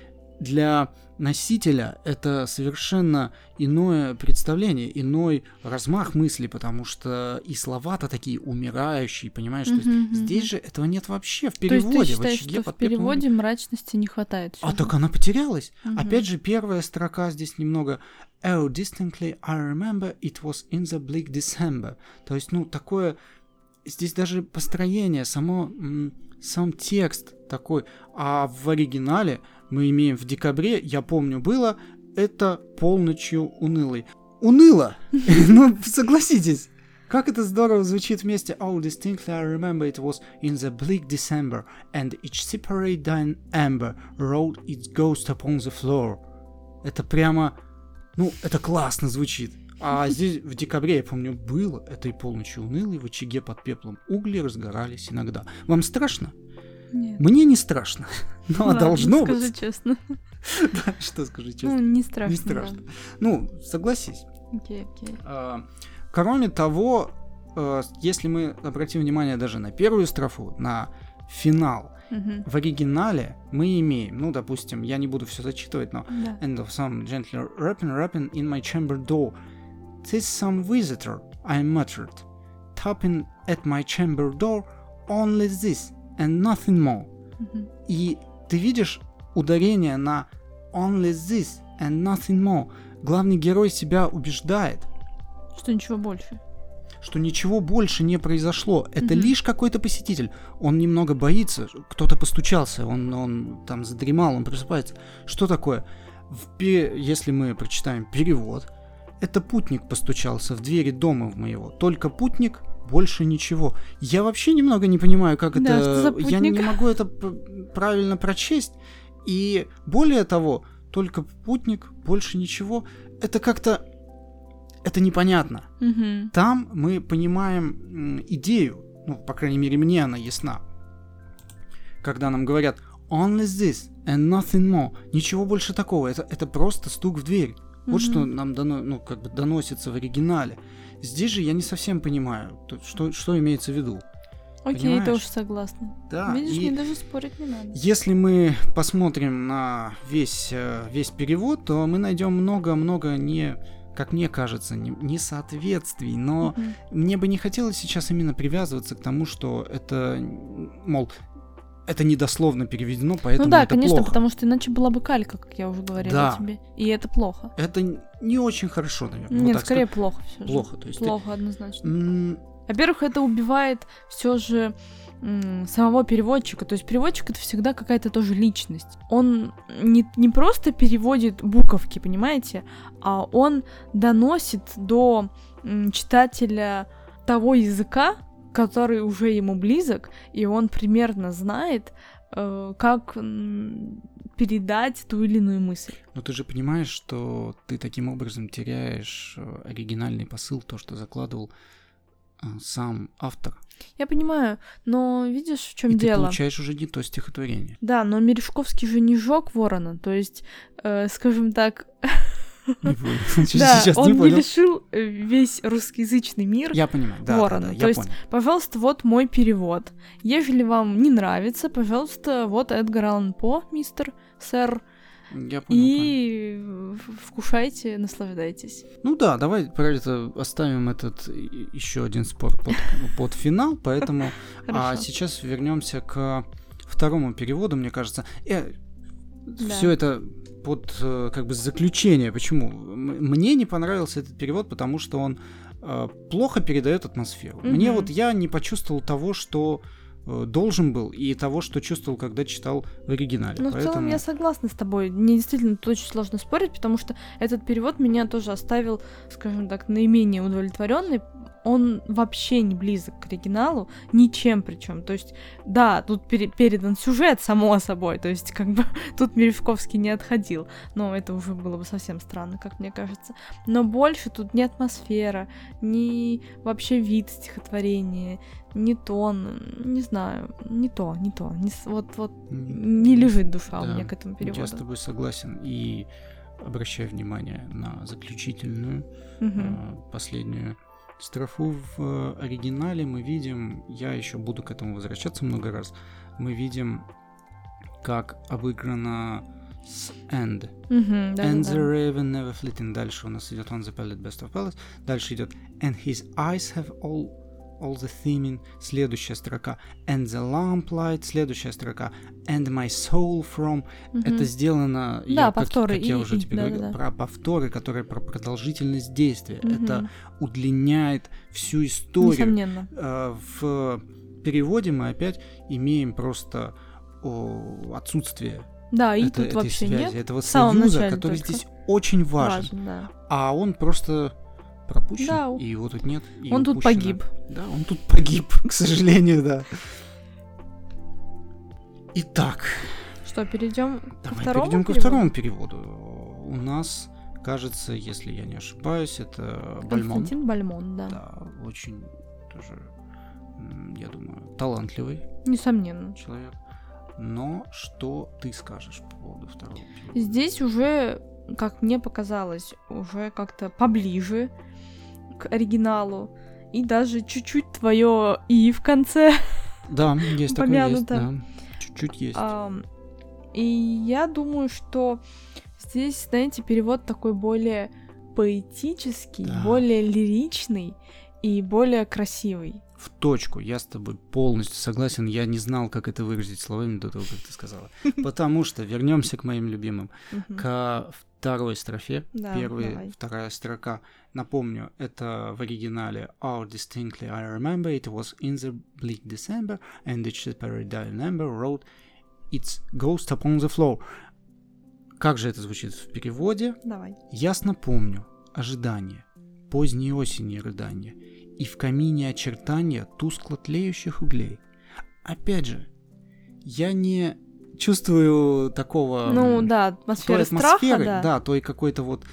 для носителя это совершенно иное представление, иной размах мысли, потому что и слова-то такие умирающие, понимаешь? То есть здесь же этого нет вообще в То есть переводе. ты в считаешь, очаге что в переводе мрачности не хватает? А так она потерялась. Мгм. Опять же, первая строка здесь немного Oh, distinctly I remember it was in the bleak December. То есть, ну, такое... Здесь даже построение, само, сам текст такой. А в оригинале мы имеем в декабре, я помню, было, это полночью унылый. Уныло! (laughs) Ну, согласитесь. Как это здорово звучит вместе. Oh, distinctly I remember it was in the bleak December, and each separate dying ember rolled its ghost upon the floor. Это прямо, ну, это классно звучит. А здесь в декабре, я помню, было этой полночи унылой в очаге под пеплом. Угли разгорались иногда. Вам страшно? Нет. Мне не страшно. (laughs) Но Ладно, должно скажи быть. честно. (laughs) Да, что скажи Ну, честно. не страшно. Не страшно. Ну, согласись. да. Окей, окей. А, Кроме того, э, если мы обратим внимание даже на первую строфу, на финал, Мгм. в оригинале мы имеем, ну, допустим, я не буду все зачитывать, но Да. end of some gently rapping, rapping in my chamber door. "'Tis some visitor," I muttered, tapping at my chamber door. Only this and nothing more. Мгм. И ты видишь ударение на only this and nothing more. Главный герой себя убеждает, Что ничего больше. что ничего больше не произошло. Это Мгм. лишь какой-то посетитель. Он немного боится, кто-то постучался, он, он там задремал, он просыпается. Что такое? В пе- Если мы прочитаем перевод, это путник постучался в двери дома в моего. Только путник, больше ничего. Я вообще немного не понимаю, как Да, это... Я не могу это правильно прочесть. И более того, только путник, больше ничего. Это как-то... Это непонятно. Мгм. Там мы понимаем идею, ну, по крайней мере, мне она ясна. Когда нам говорят only this and nothing more, ничего больше такого, это, это просто стук в дверь. Вот что нам дано, ну, как бы доносится в оригинале. Здесь же я не совсем понимаю, то- что, что имеется в виду. Окей, Понимаешь? тоже согласна. Да, Видишь, и мне даже спорить не надо. если мы посмотрим на весь, э, весь перевод, то мы найдем много-много не, как мне кажется, не- несоответствий, но Мгм. мне бы не хотелось сейчас именно привязываться к тому, что это, мол, это недословно переведено, поэтому Ну да, это конечно, плохо. потому что иначе была бы калька, как я уже говорила Да. тебе. И это плохо. Это не очень хорошо, наверное. вот Нет, так скорее плохо все сказать. плохо. То есть ты- Плохо, однозначно. М, Во-первых, это убивает все же самого переводчика. То есть переводчик это всегда какая-то тоже личность. Он не, не просто переводит буковки, понимаете, а он доносит до читателя того языка, который уже ему близок, и он примерно знает, э, как передать ту или иную мысль. Но ты же понимаешь, что ты таким образом теряешь э, оригинальный посыл, то, что закладывал э, сам автор. Я понимаю, но видишь, в чем И ты дело? получаешь уже не то стихотворение. Да, но Мережковский же не жёг ворона, то есть, э, скажем так, (laughs) Не понял. (laughs) (laughs) да, Сейчас он не не понял. лишил э, весь русскоязычный мир. Я понимаю, да, ворона. да, То я есть понял. Пожалуйста, вот мой перевод. Ежели вам не нравится, пожалуйста, вот Эдгар Аллан По, мистер, сэр, Я понял, понял. и в- вкушайте, наслаждайтесь. Ну да, давай про это оставим этот еще один спор под, (laughs) под финал, поэтому а сейчас вернемся к второму переводу, мне кажется. Да. Все это под э, как бы заключение. Почему? Мне не понравился этот перевод, потому что он э, плохо передает атмосферу. Мне Мгм. вот я не почувствовал того, что должен был, и того, что чувствовал, когда читал в оригинале. Ну, в целом, я согласна с тобой. Мне действительно тут очень сложно спорить, потому что этот перевод меня тоже оставил, скажем так, наименее удовлетворенный. Он вообще не близок к оригиналу, ничем причем. То есть, да, тут пере- передан сюжет, само собой. То есть, как бы (laughs) тут Мережковский не отходил. Но это уже было бы совсем странно, как мне кажется. Но больше тут не атмосфера, ни вообще вид стихотворения, ни тон, не знаю, не то, не то. Не вот, вот не лежит душа у да, меня к этому переводу. Я с тобой согласен. И обращаю внимание на заключительную, э, последнюю строфу в э, оригинале. Мы видим, я еще буду к этому возвращаться много раз, мы видим, как обыграно с end. Да, and да, the да. raven never flitting. Дальше у нас идет on the palette best of palettes. Дальше идет and his eyes have all all the theming. Следующая строка and the lamplight. Следующая строка and my soul from. Это Мгм. сделано, Да, я, как- повторы, как, я и- уже и, тебе да, говорил, да, да. про повторы, которые про продолжительность действия. Мгм. Это удлиняет всю историю. Несомненно. Э, В переводе мы опять имеем просто отсутствие Да, и это- тут этой вообще связи, нет. этого союза, который только. здесь очень важен. Важен, да. А он просто пропущен, Да. и его тут нет. и Он тут упущено. погиб. Да, он тут погиб, (laughs) к сожалению, да. Итак, Что, перейдем к давай второму перейдем ко переводу? второму переводу. У нас, кажется, если я не ошибаюсь, это Бальмон. Константин Бальмон, да. Да, очень тоже, я думаю, талантливый Несомненно. человек. Но что ты скажешь по поводу второго перевода? Здесь уже, как мне показалось, уже как-то поближе к оригиналу. И даже чуть-чуть твое и в конце. Да, есть такое, есть, да. Чуть-чуть есть. И я думаю, что здесь, знаете, перевод такой более поэтический, Да. более лиричный и более красивый. В точку. Я с тобой полностью согласен. Я не знал, как это выразить словами до того, как ты сказала. (laughs) Потому что вернемся к моим любимым. К второй строфе. Да, Первая, давай. вторая строка. Напомню, это в оригинале How distinctly I remember it was in the bleak December and the Shepherd member wrote It's ghost upon the floor. Как же это звучит в переводе? Давай. Ясно помню ожидание, поздней осени рыдания, и в камине очертания тускло тлеющих углей. Опять же, я не чувствую такого... Ну да, той атмосфера атмосферы, страха, да. той какой-то вот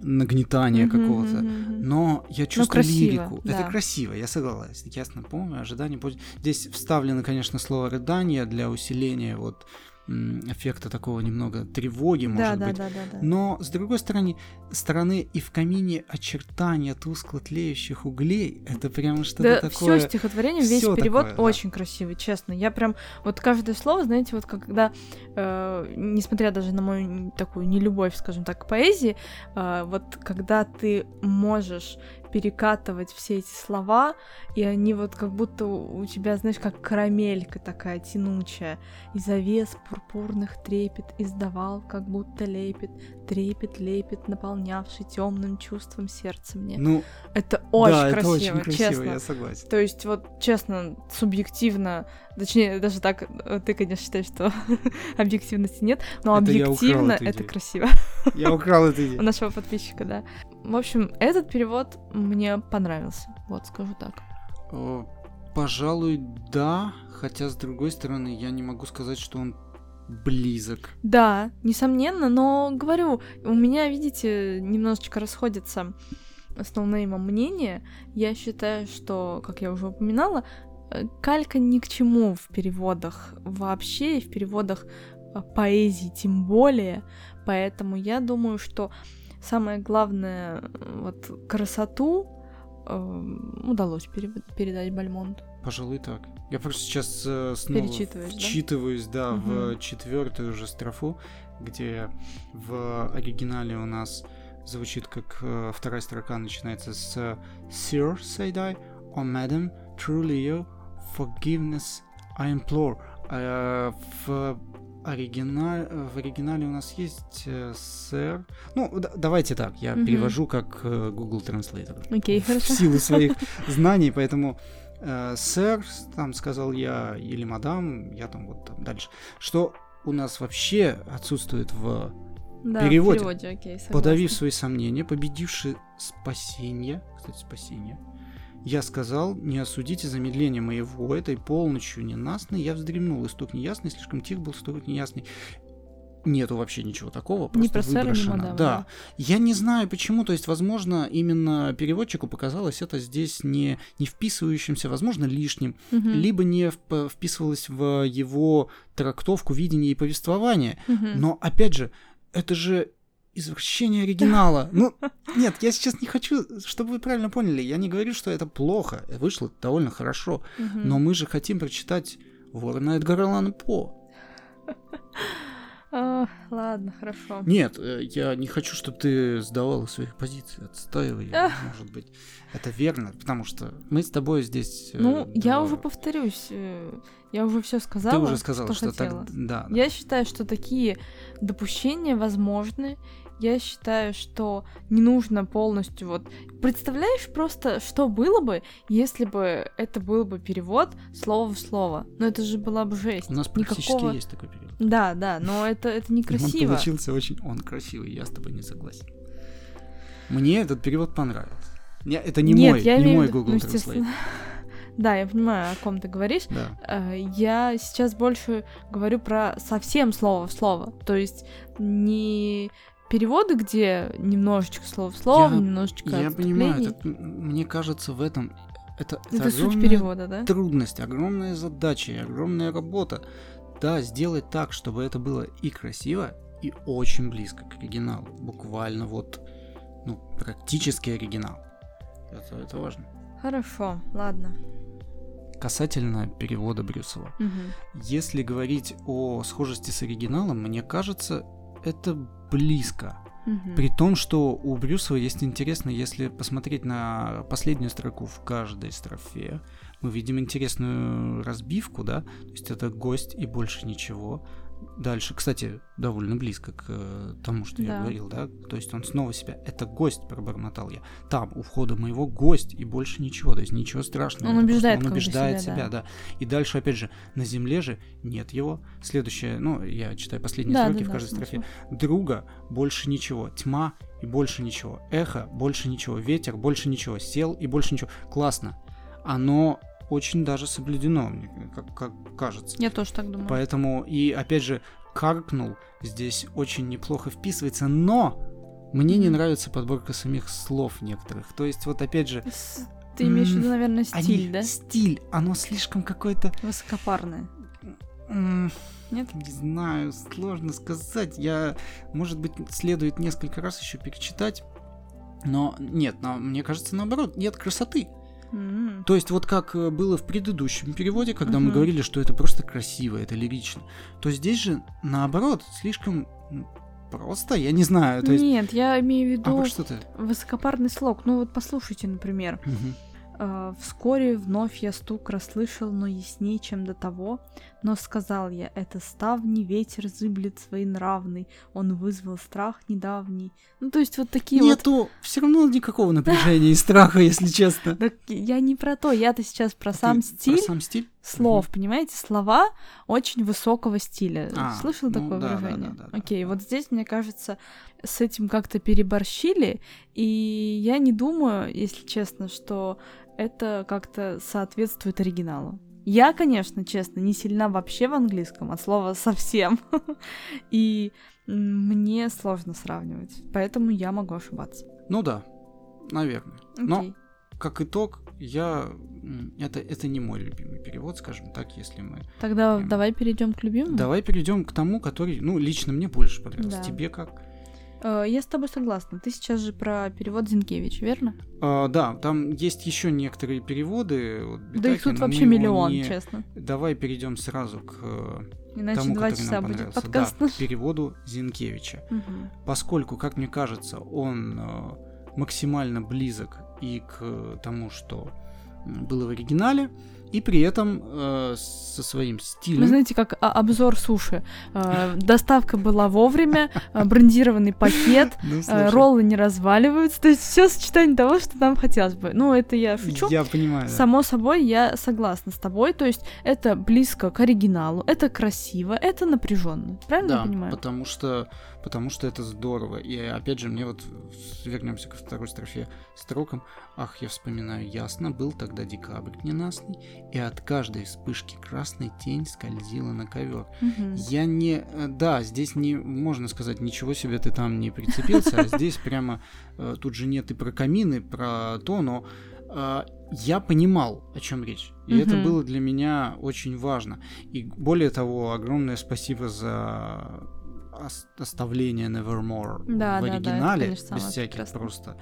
нагнетания Мгм, какого-то. мгм. Но я чувствую красиво, лирику. Это да. красиво, я согласен. Ясно помню, ожидание. Здесь вставлено, конечно, слово рыдание для усиления вот эффекта такого немного тревоги, может Да, да, быть. да, да, да. Но, с другой стороны, стороны и в камине очертания тускло тлеющих углей, это прямо что-то Да, такое... все стихотворение, весь всё перевод такое, да. очень красивый, честно. Я прям вот каждое слово, знаете, вот когда, э, несмотря даже на мою такую нелюбовь, скажем так, к поэзии, э, вот когда ты можешь перекатывать все эти слова, и они вот как будто у у тебя, знаешь, как карамелька такая тянучая, и завес пурпурных трепет издавал, как будто лепит, трепет, лепет, наполнявший темным чувством сердце мне. Ну, Это очень да, красиво, это очень красиво, честно. я согласен. То есть, вот, честно, субъективно, точнее, даже так, э, ты, конечно, считаешь, что (laughs) объективности нет, но Это объективно это идею. красиво. Я украл эту (laughs) У идею. нашего подписчика, да. В общем, этот перевод мне понравился, вот скажу так. Э, Пожалуй, да, хотя, с другой стороны, я не могу сказать, что он близок. Да, несомненно, но говорю, у меня, видите, немножечко расходится с ноунеймом мнение. Я считаю, что, как я уже упоминала, э, калька ни к чему в переводах вообще, и в переводах э, поэзии тем более. Поэтому я думаю, что самое главное, э, вот красоту э, удалось пере- передать Бальмонту. Пожалуй, так. Я просто сейчас э, снова Перечитываешь, да? вчитываюсь, да, в Мгм. четвертую же строфу, где в оригинале у нас звучит как э, вторая строка начинается с э, Sir, said I, or Madam, truly you, forgiveness I implore. А, в, оригинале, в оригинале у нас есть э, Sir. Ну, д- давайте так, я Мгм. перевожу как э, Google Translator Окей, (laughs) в хорошо. силу своих (laughs) знаний, поэтому э, сэр, там сказал я, или мадам, я там вот там дальше, что у нас вообще отсутствует в Да, переводе. в переводе, окей, согласна. подавив свои сомнения, победивший спасение, кстати, спасение, я сказал, не осудите замедление моего, этой полночью ненастной, я вздремнул, исток неясный, слишком тих был стук неясный. Нету вообще ничего такого, просто про сэра, ни выброшено. мадама, да. Я не знаю почему, то есть, возможно, именно переводчику показалось это здесь не, не вписывающимся, возможно, лишним, Мгм. либо не вп- вписывалось в его трактовку, видение и повествование. Мгм. Но, опять же, это же извращение оригинала. (laughs) Ну, нет, я сейчас не хочу, чтобы вы правильно поняли, я не говорю, что это плохо, вышло довольно хорошо, но мы же хотим прочитать Ворона Эдгара Аллана По. (laughs) Ладно, хорошо. Нет, э, я не хочу, чтобы ты сдавала свои позиции, отстаивай, может быть. Это верно, потому что мы с тобой здесь... э, Ну, я уже повторюсь, э, я уже все сказала. Ты уже сказала, что, хотела. так... Да, Я считаю, что такие допущения возможны. Я считаю, что не нужно полностью вот... Представляешь просто, что было бы, если бы это был бы перевод слово в слово? Ну это же была бы жесть. у нас практически Никакого... есть такой период. Да, да, но это, это Он некрасиво. получился очень... Он красивый, я с тобой не согласен. Мне этот перевод понравился. Не, это не Нет, мой, я не имею мой Google ну, Translate. (laughs) Да, я понимаю, о ком ты говоришь. Да. Э, Я сейчас больше говорю про совсем слово в слово. То есть не переводы, где немножечко слово в слово, Я- немножечко Я понимаю, это, мне кажется, в этом... Это, это Это суть перевода, да? трудность, огромная задача и огромная работа. Да, сделать так, чтобы это было и красиво, и очень близко к оригиналу. Буквально вот, ну, практически оригинал. Это, это важно. Хорошо, ладно. Касательно перевода Брюсова. Мгм. Если говорить о схожести с оригиналом, мне кажется, это близко. Мгм. При том, что у Брюсова есть интересно, если посмотреть на последнюю строку в каждой строфе, мы видим интересную разбивку, да, то есть это гость и больше ничего. Дальше, кстати, довольно близко к э, тому, что я Да. говорил, да, то есть он снова себя, это гость, пробормотал я. Там, у входа моего гость и больше ничего, то есть ничего страшного. Он просто убеждает он убеждает себя, себя, да. И дальше, опять же, на земле же нет его. Следующее, ну, я читаю последние Да, строки да, в да, каждой строфе слышу. друга больше ничего, тьма и больше ничего, эхо больше ничего, ветер больше ничего, сел и больше ничего. Классно. Оно очень даже соблюдено, мне как, как кажется. Я тоже так думаю. Поэтому, и опять же, каркнул здесь очень неплохо вписывается, но мне не нравится подборка самих слов некоторых. То есть, вот опять же, Ты имеешь в виду, наверное, стиль, они- да? Стиль, оно слишком какое-то Высокопарное. Нет? Не знаю, сложно сказать. Я, может быть, следует несколько раз еще перечитать. Но нет, на- мне кажется, наоборот, нет красоты. М. То есть вот как э, было в предыдущем переводе, когда мы Мгм. говорили, что это просто красиво, это лирично, то здесь же наоборот, слишком просто, я не знаю. То есть... Нет, я имею в А виду вот что ты? высокопарный слог. Ну вот послушайте, например. «А, Вскоре вновь я стук расслышал, но ясней, чем до того. Но сказал я, это ставни, ветер зыблет своенравный, он вызвал страх недавний. Ну, то есть вот такие вот... Нету все равно никакого напряжения и страха, если честно. (laughs) Так я не про то, я-то сейчас про А сам про стиль сам стиль? слов, понимаете? Слова очень высокого стиля. А, Слышал ну такое да, выражение? да, да, да. Окей, вот здесь, мне кажется, с этим как-то переборщили, и я не думаю, если честно, что это как-то соответствует оригиналу. Я, конечно, честно, не сильна вообще в английском, от слова совсем. (laughs) И мне сложно сравнивать, поэтому я могу ошибаться. Ну да, наверное. Но как итог, я это это не мой любимый перевод, скажем так, если мы. Тогда прям- давай перейдем к любимому. Давай перейдем к тому, который, ну лично мне больше понравился. Да. Тебе как? Э, Я с тобой согласна. Ты сейчас же про перевод Зинкевич, верно? А, да, там есть еще некоторые переводы. от да их Битаки, тут вообще миллион, не- честно. Давай перейдем сразу к э, Иначе тому, два часа нам будет подкаст. Да, к переводу Зинкевича. Мгм. Поскольку, как мне кажется, он э, максимально близок и к тому, что было в оригинале, и при этом э, со своим Вы стилем. знаете, как а, обзор суши. Э, Доставка была вовремя, э, брендированный пакет, (laughs) Ну, э, роллы не разваливаются. То есть все сочетание того, что нам хотелось бы. Ну, это я шучу. Я понимаю. Само собой, я согласна с тобой. То есть это близко к оригиналу, это красиво, это напряженно. Правильно Да, я понимаю? потому что, потому что это здорово. И опять же, мне вот вернемся ко второй строфе строкам. Ах, я вспоминаю ясно, был тогда декабрь ненастный, и от каждой вспышки красной тень скользила на ковер. Мгм. Я не... э, Да, здесь не можно сказать, ничего себе ты там не прицепился, а здесь прямо... э, Тут же нет и про камины, про то, но э, я понимал, о чем речь. И это Мгм. было для меня очень важно. И более того, огромное спасибо за ос- оставление Nevermore Да, в да, да, это, оригинале, конечно, самое без всяких прекрасное. просто.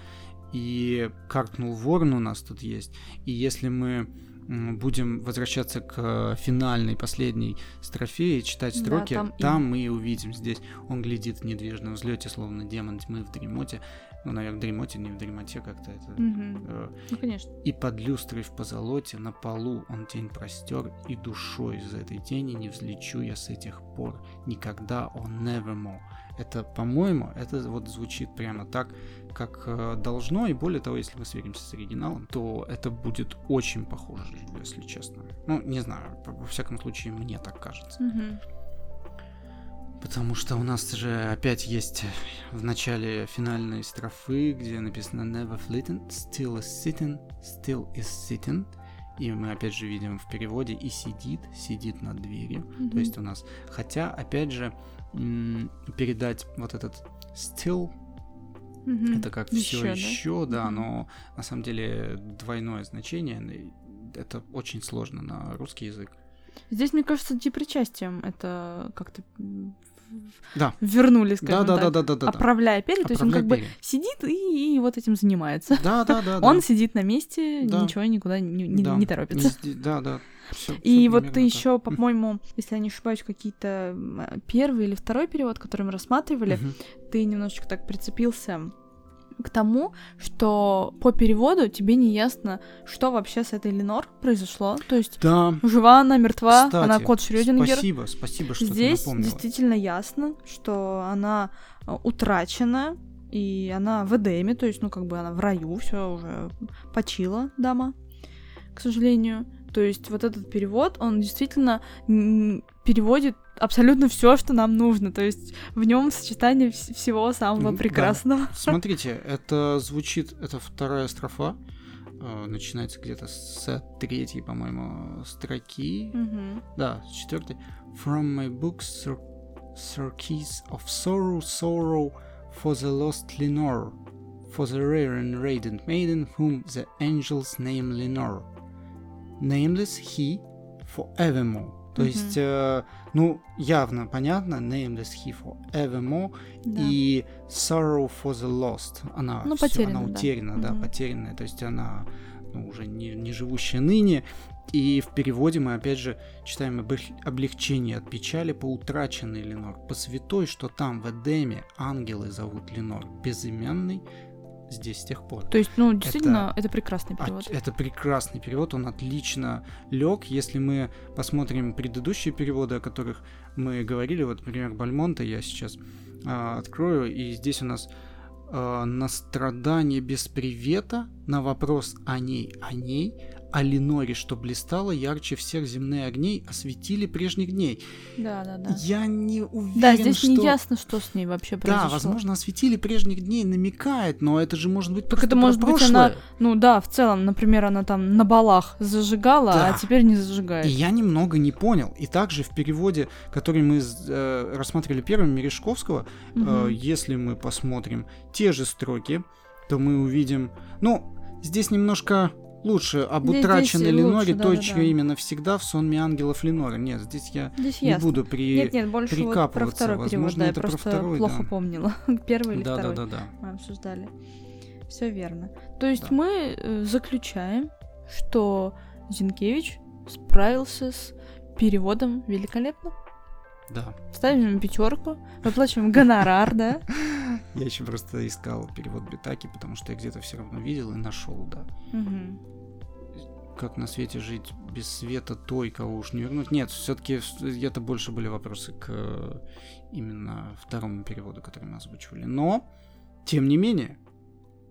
И Каркнул Ворон у нас тут есть. И если мы будем возвращаться к э, финальной, последней строфе и читать Да, строки, там там, и- мы и увидим здесь. Он глядит в недвижном взлете, словно демон тьмы в дремоте. Ну, наверное, в дремоте, не в дремоте как-то это. Э, Ну, конечно. и под люстрой в позолоте на полу он тень простер, и душой из этой тени не взлечу я с этих пор. Никогда он nevermore. Это, по-моему, это вот звучит прямо так, как э, должно, и более того, если мы сверимся с оригиналом, то это будет очень похоже, если честно. Ну, не знаю, во всяком случае, мне так кажется. Мгм. Потому что у нас же опять есть в начале финальной строфы, где написано Never flitting, still is sitting, still is sitting. И мы опять же видим в переводе и сидит, сидит над дверью. Мгм. То есть у нас, хотя опять же передать вот этот still, Мгм. это как все да? еще, да, Мгм. но на самом деле двойное значение. Это очень сложно на русский язык. Здесь, мне кажется, депричастием это как-то Да. вернули, Да, скажем да, так. да, да, да, да. Оправляя перья, то есть он как бы перья. сидит и, и вот этим занимается. Да, да, да. (laughs) Он да. сидит на месте, Да. ничего никуда не, не- Да, не торопится. везде- да, да. всё- И всё вот ты еще, по-моему, если я не ошибаюсь, какие-то первый или второй перевод, который мы рассматривали, Мгм. ты немножечко так прицепился к тому, что по переводу тебе не ясно, что вообще с этой Ленор произошло. То есть Да. жива она, мертва, Кстати, она кот Шрёдингер. Спасибо, спасибо, что Здесь ты напомнила. действительно ясно, что она э, утрачена, и она в Эдеме, то есть, ну, как бы она в раю, все уже почила дама, к сожалению. То есть вот этот перевод, он действительно переводит абсолютно все, что нам нужно. То есть в нем сочетание вс- всего самого М, да. прекрасного. Смотрите, это звучит, это вторая строфа, э, начинается где-то с третьей, по-моему, строки. Мгм. Да, с четвертой. From my books, sur- circuits of sorrow, sorrow for the lost Lenore, for the rare and radiant maiden whom the angels name Lenore. Nameless he forevermore. То Мгм. есть, э, ну, явно понятно, Nameless He for Evermore Да. и Sorrow for the Lost. Она, Ну, всё, потеряна, она да. утеряна, да, Мгм. потерянная. То есть она ну, уже не, не живущая ныне. И в переводе мы опять же читаем облег- облегчение от печали по утраченной Ленор, по святой, что там в Эдеме ангелы зовут Ленор, безымянный здесь с тех пор. То есть, ну, действительно, это, прекрасный А, перевод. Это прекрасный перевод, он отлично лег. Если мы посмотрим предыдущие переводы, о которых мы говорили, вот, например, Бальмонта, я сейчас а, открою, и здесь у нас а, на страдание без привета, на вопрос о ней, о ней, о Леноре, что блистало ярче всех земных огней, осветили прежних дней. Да, да, да. Я не уверен, Да, здесь что... не ясно, что с ней вообще Да, произошло. возможно, осветили прежних дней намекает, но это же может быть Так просто это может про быть она- прошлое. Ну да, в целом, например, она там на балах зажигала, Да. а теперь не зажигает. И я немного не понял. И также в переводе, который мы э, рассматривали первым, Мережковского, э, Мгм. если мы посмотрим те же строки, то мы увидим... Ну, здесь немножко лучше об Здесь- утраченной здесь Леноре, лучше, той, да-да-да. чье имя навсегда в сонме ангелов Ленора. Нет, здесь я Здесь не ясно. буду при... Нет, нет, больше вот про прикапываться. второй перевод, Возможно, да, я это про просто второй, плохо да. помнила. (laughs) Первый или да, второй. да, да, да. Мы обсуждали. Все верно. То есть Да. мы э, заключаем, что Зинкевич справился с переводом великолепно. Да. Ставим ему пятерку, выплачиваем гонорар, да? (laughs) Я еще просто искал перевод Битаки, потому что я где-то все равно видел и нашел, да. Как на свете жить без света той, кого уж не вернуть. Нет, все-таки это больше были вопросы к именно второму переводу, который мы озвучивали. Но, тем не менее,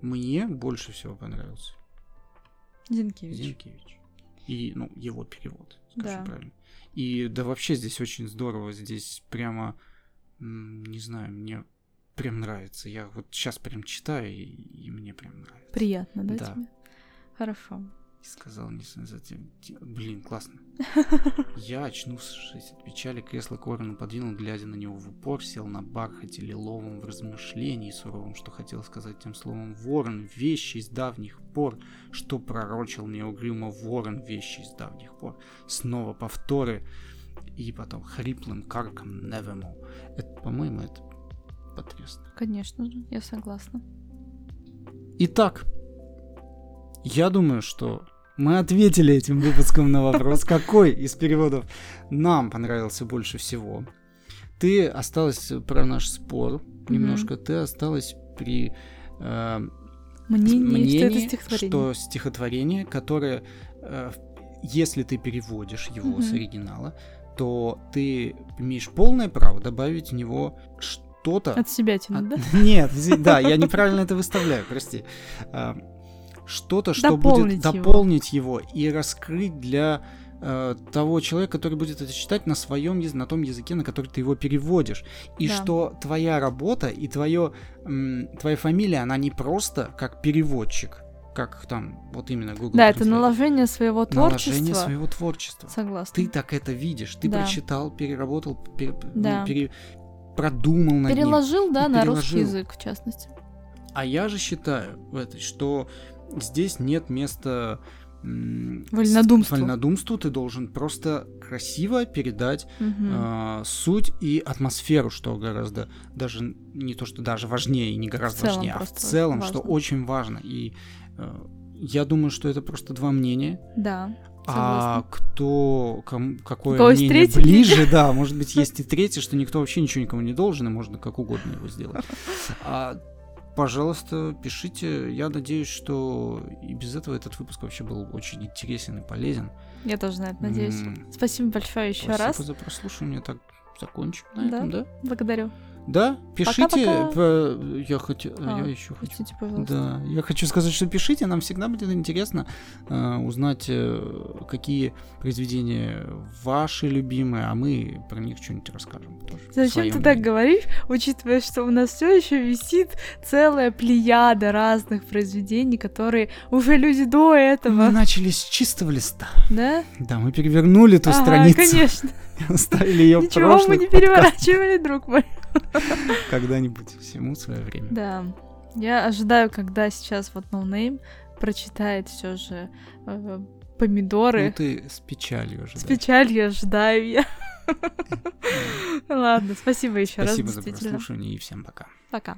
мне больше всего понравился Зинкевич. Зинкевич. И, ну, его перевод, Да. скажем правильно. И да вообще здесь очень здорово, здесь прямо, не знаю, мне прям нравится. Я вот сейчас прям читаю, и, и мне прям нравится. Приятно, да, Да. тебе? Хорошо. И сказал знаю, затем, блин, классно. (laughs) Я, очнувшись от печали, кресло к ворону подвинул, глядя на него в упор, сел на бархате лиловом в размышлении суровом, что хотел сказать тем словом «ворон, вещи из давних пор», что пророчил мне угрюмо «ворон, вещи из давних пор». Снова повторы, и потом хриплым карком «nevermore». Это, по-моему, это потрясно. Конечно же, я согласна. Итак, я думаю, что мы ответили этим выпуском на вопрос, (laughs) какой из переводов нам понравился больше всего. Ты осталась про наш спор немножко, ты осталась при э, Мнение, мнении, что это стихотворение. что стихотворение, которое, э, если ты переводишь его с оригинала, то ты имеешь полное право добавить в него что-то От себя тянут, а- да? (laughs) Нет, да, я неправильно это выставляю, прости. Что-то, что будет Дополнить его. дополнить его и раскрыть для э, того человека, который будет это читать на своем языке, на том языке, на который ты его переводишь. И Да. что твоя работа и твое, м, твоя фамилия, она не просто как переводчик, как там вот именно Google. Да, это наложение своего творчества. Наложение своего творчества. Согласна. Ты так это видишь, ты Да. прочитал, переработал, пере- ну, Да. пере- продумал ним. Переложил, да, и на русский переложил. язык, в частности. А я же считаю в этой, что здесь нет места Вольнодумству. Вольнодумству ты должен просто красиво передать Мгм. а, суть и атмосферу, что гораздо даже не то, что даже важнее не гораздо важнее, а в целом, что важно. очень важно. И э, я думаю, что это просто два мнения. Да. А кто, кому, какое кого мнение третий ближе, да, может быть, есть и третье, что никто вообще ничего никому не должен, и можно как угодно его сделать. (laughs) А, пожалуйста, пишите. Я надеюсь, что и без этого этот выпуск вообще был очень интересен и полезен. Я тоже на это надеюсь. М, Спасибо большое еще Спасибо раз. за прослушивание. Так, закончим на Да. этом, да? Благодарю. Да, пишите. Пока-пока. по- Я хотел, А, я еще хочу. Пожалуйста. Да, я хочу сказать, что пишите, нам всегда будет интересно э, узнать, э, какие произведения ваши любимые, а мы про них что-нибудь расскажем тоже. Зачем ты так мнение. говоришь, учитывая, что у нас все еще висит целая плеяда разных произведений, которые уже люди до Мы этого, начали с чистого листа. да? Да, мы перевернули ту Ага, страницу, конечно. (laughs) оставили ее Ничего мы не переворачивали, друг мой. (laughs) Когда-нибудь всему свое время. Да. Я ожидаю, когда сейчас вот No Name прочитает все же э, помидоры. Ну ты с печалью С ожидаешь. печалью ожидаю я. (laughs) (laughs) Ладно, спасибо еще раз. Спасибо за прослушивание и всем пока. Пока.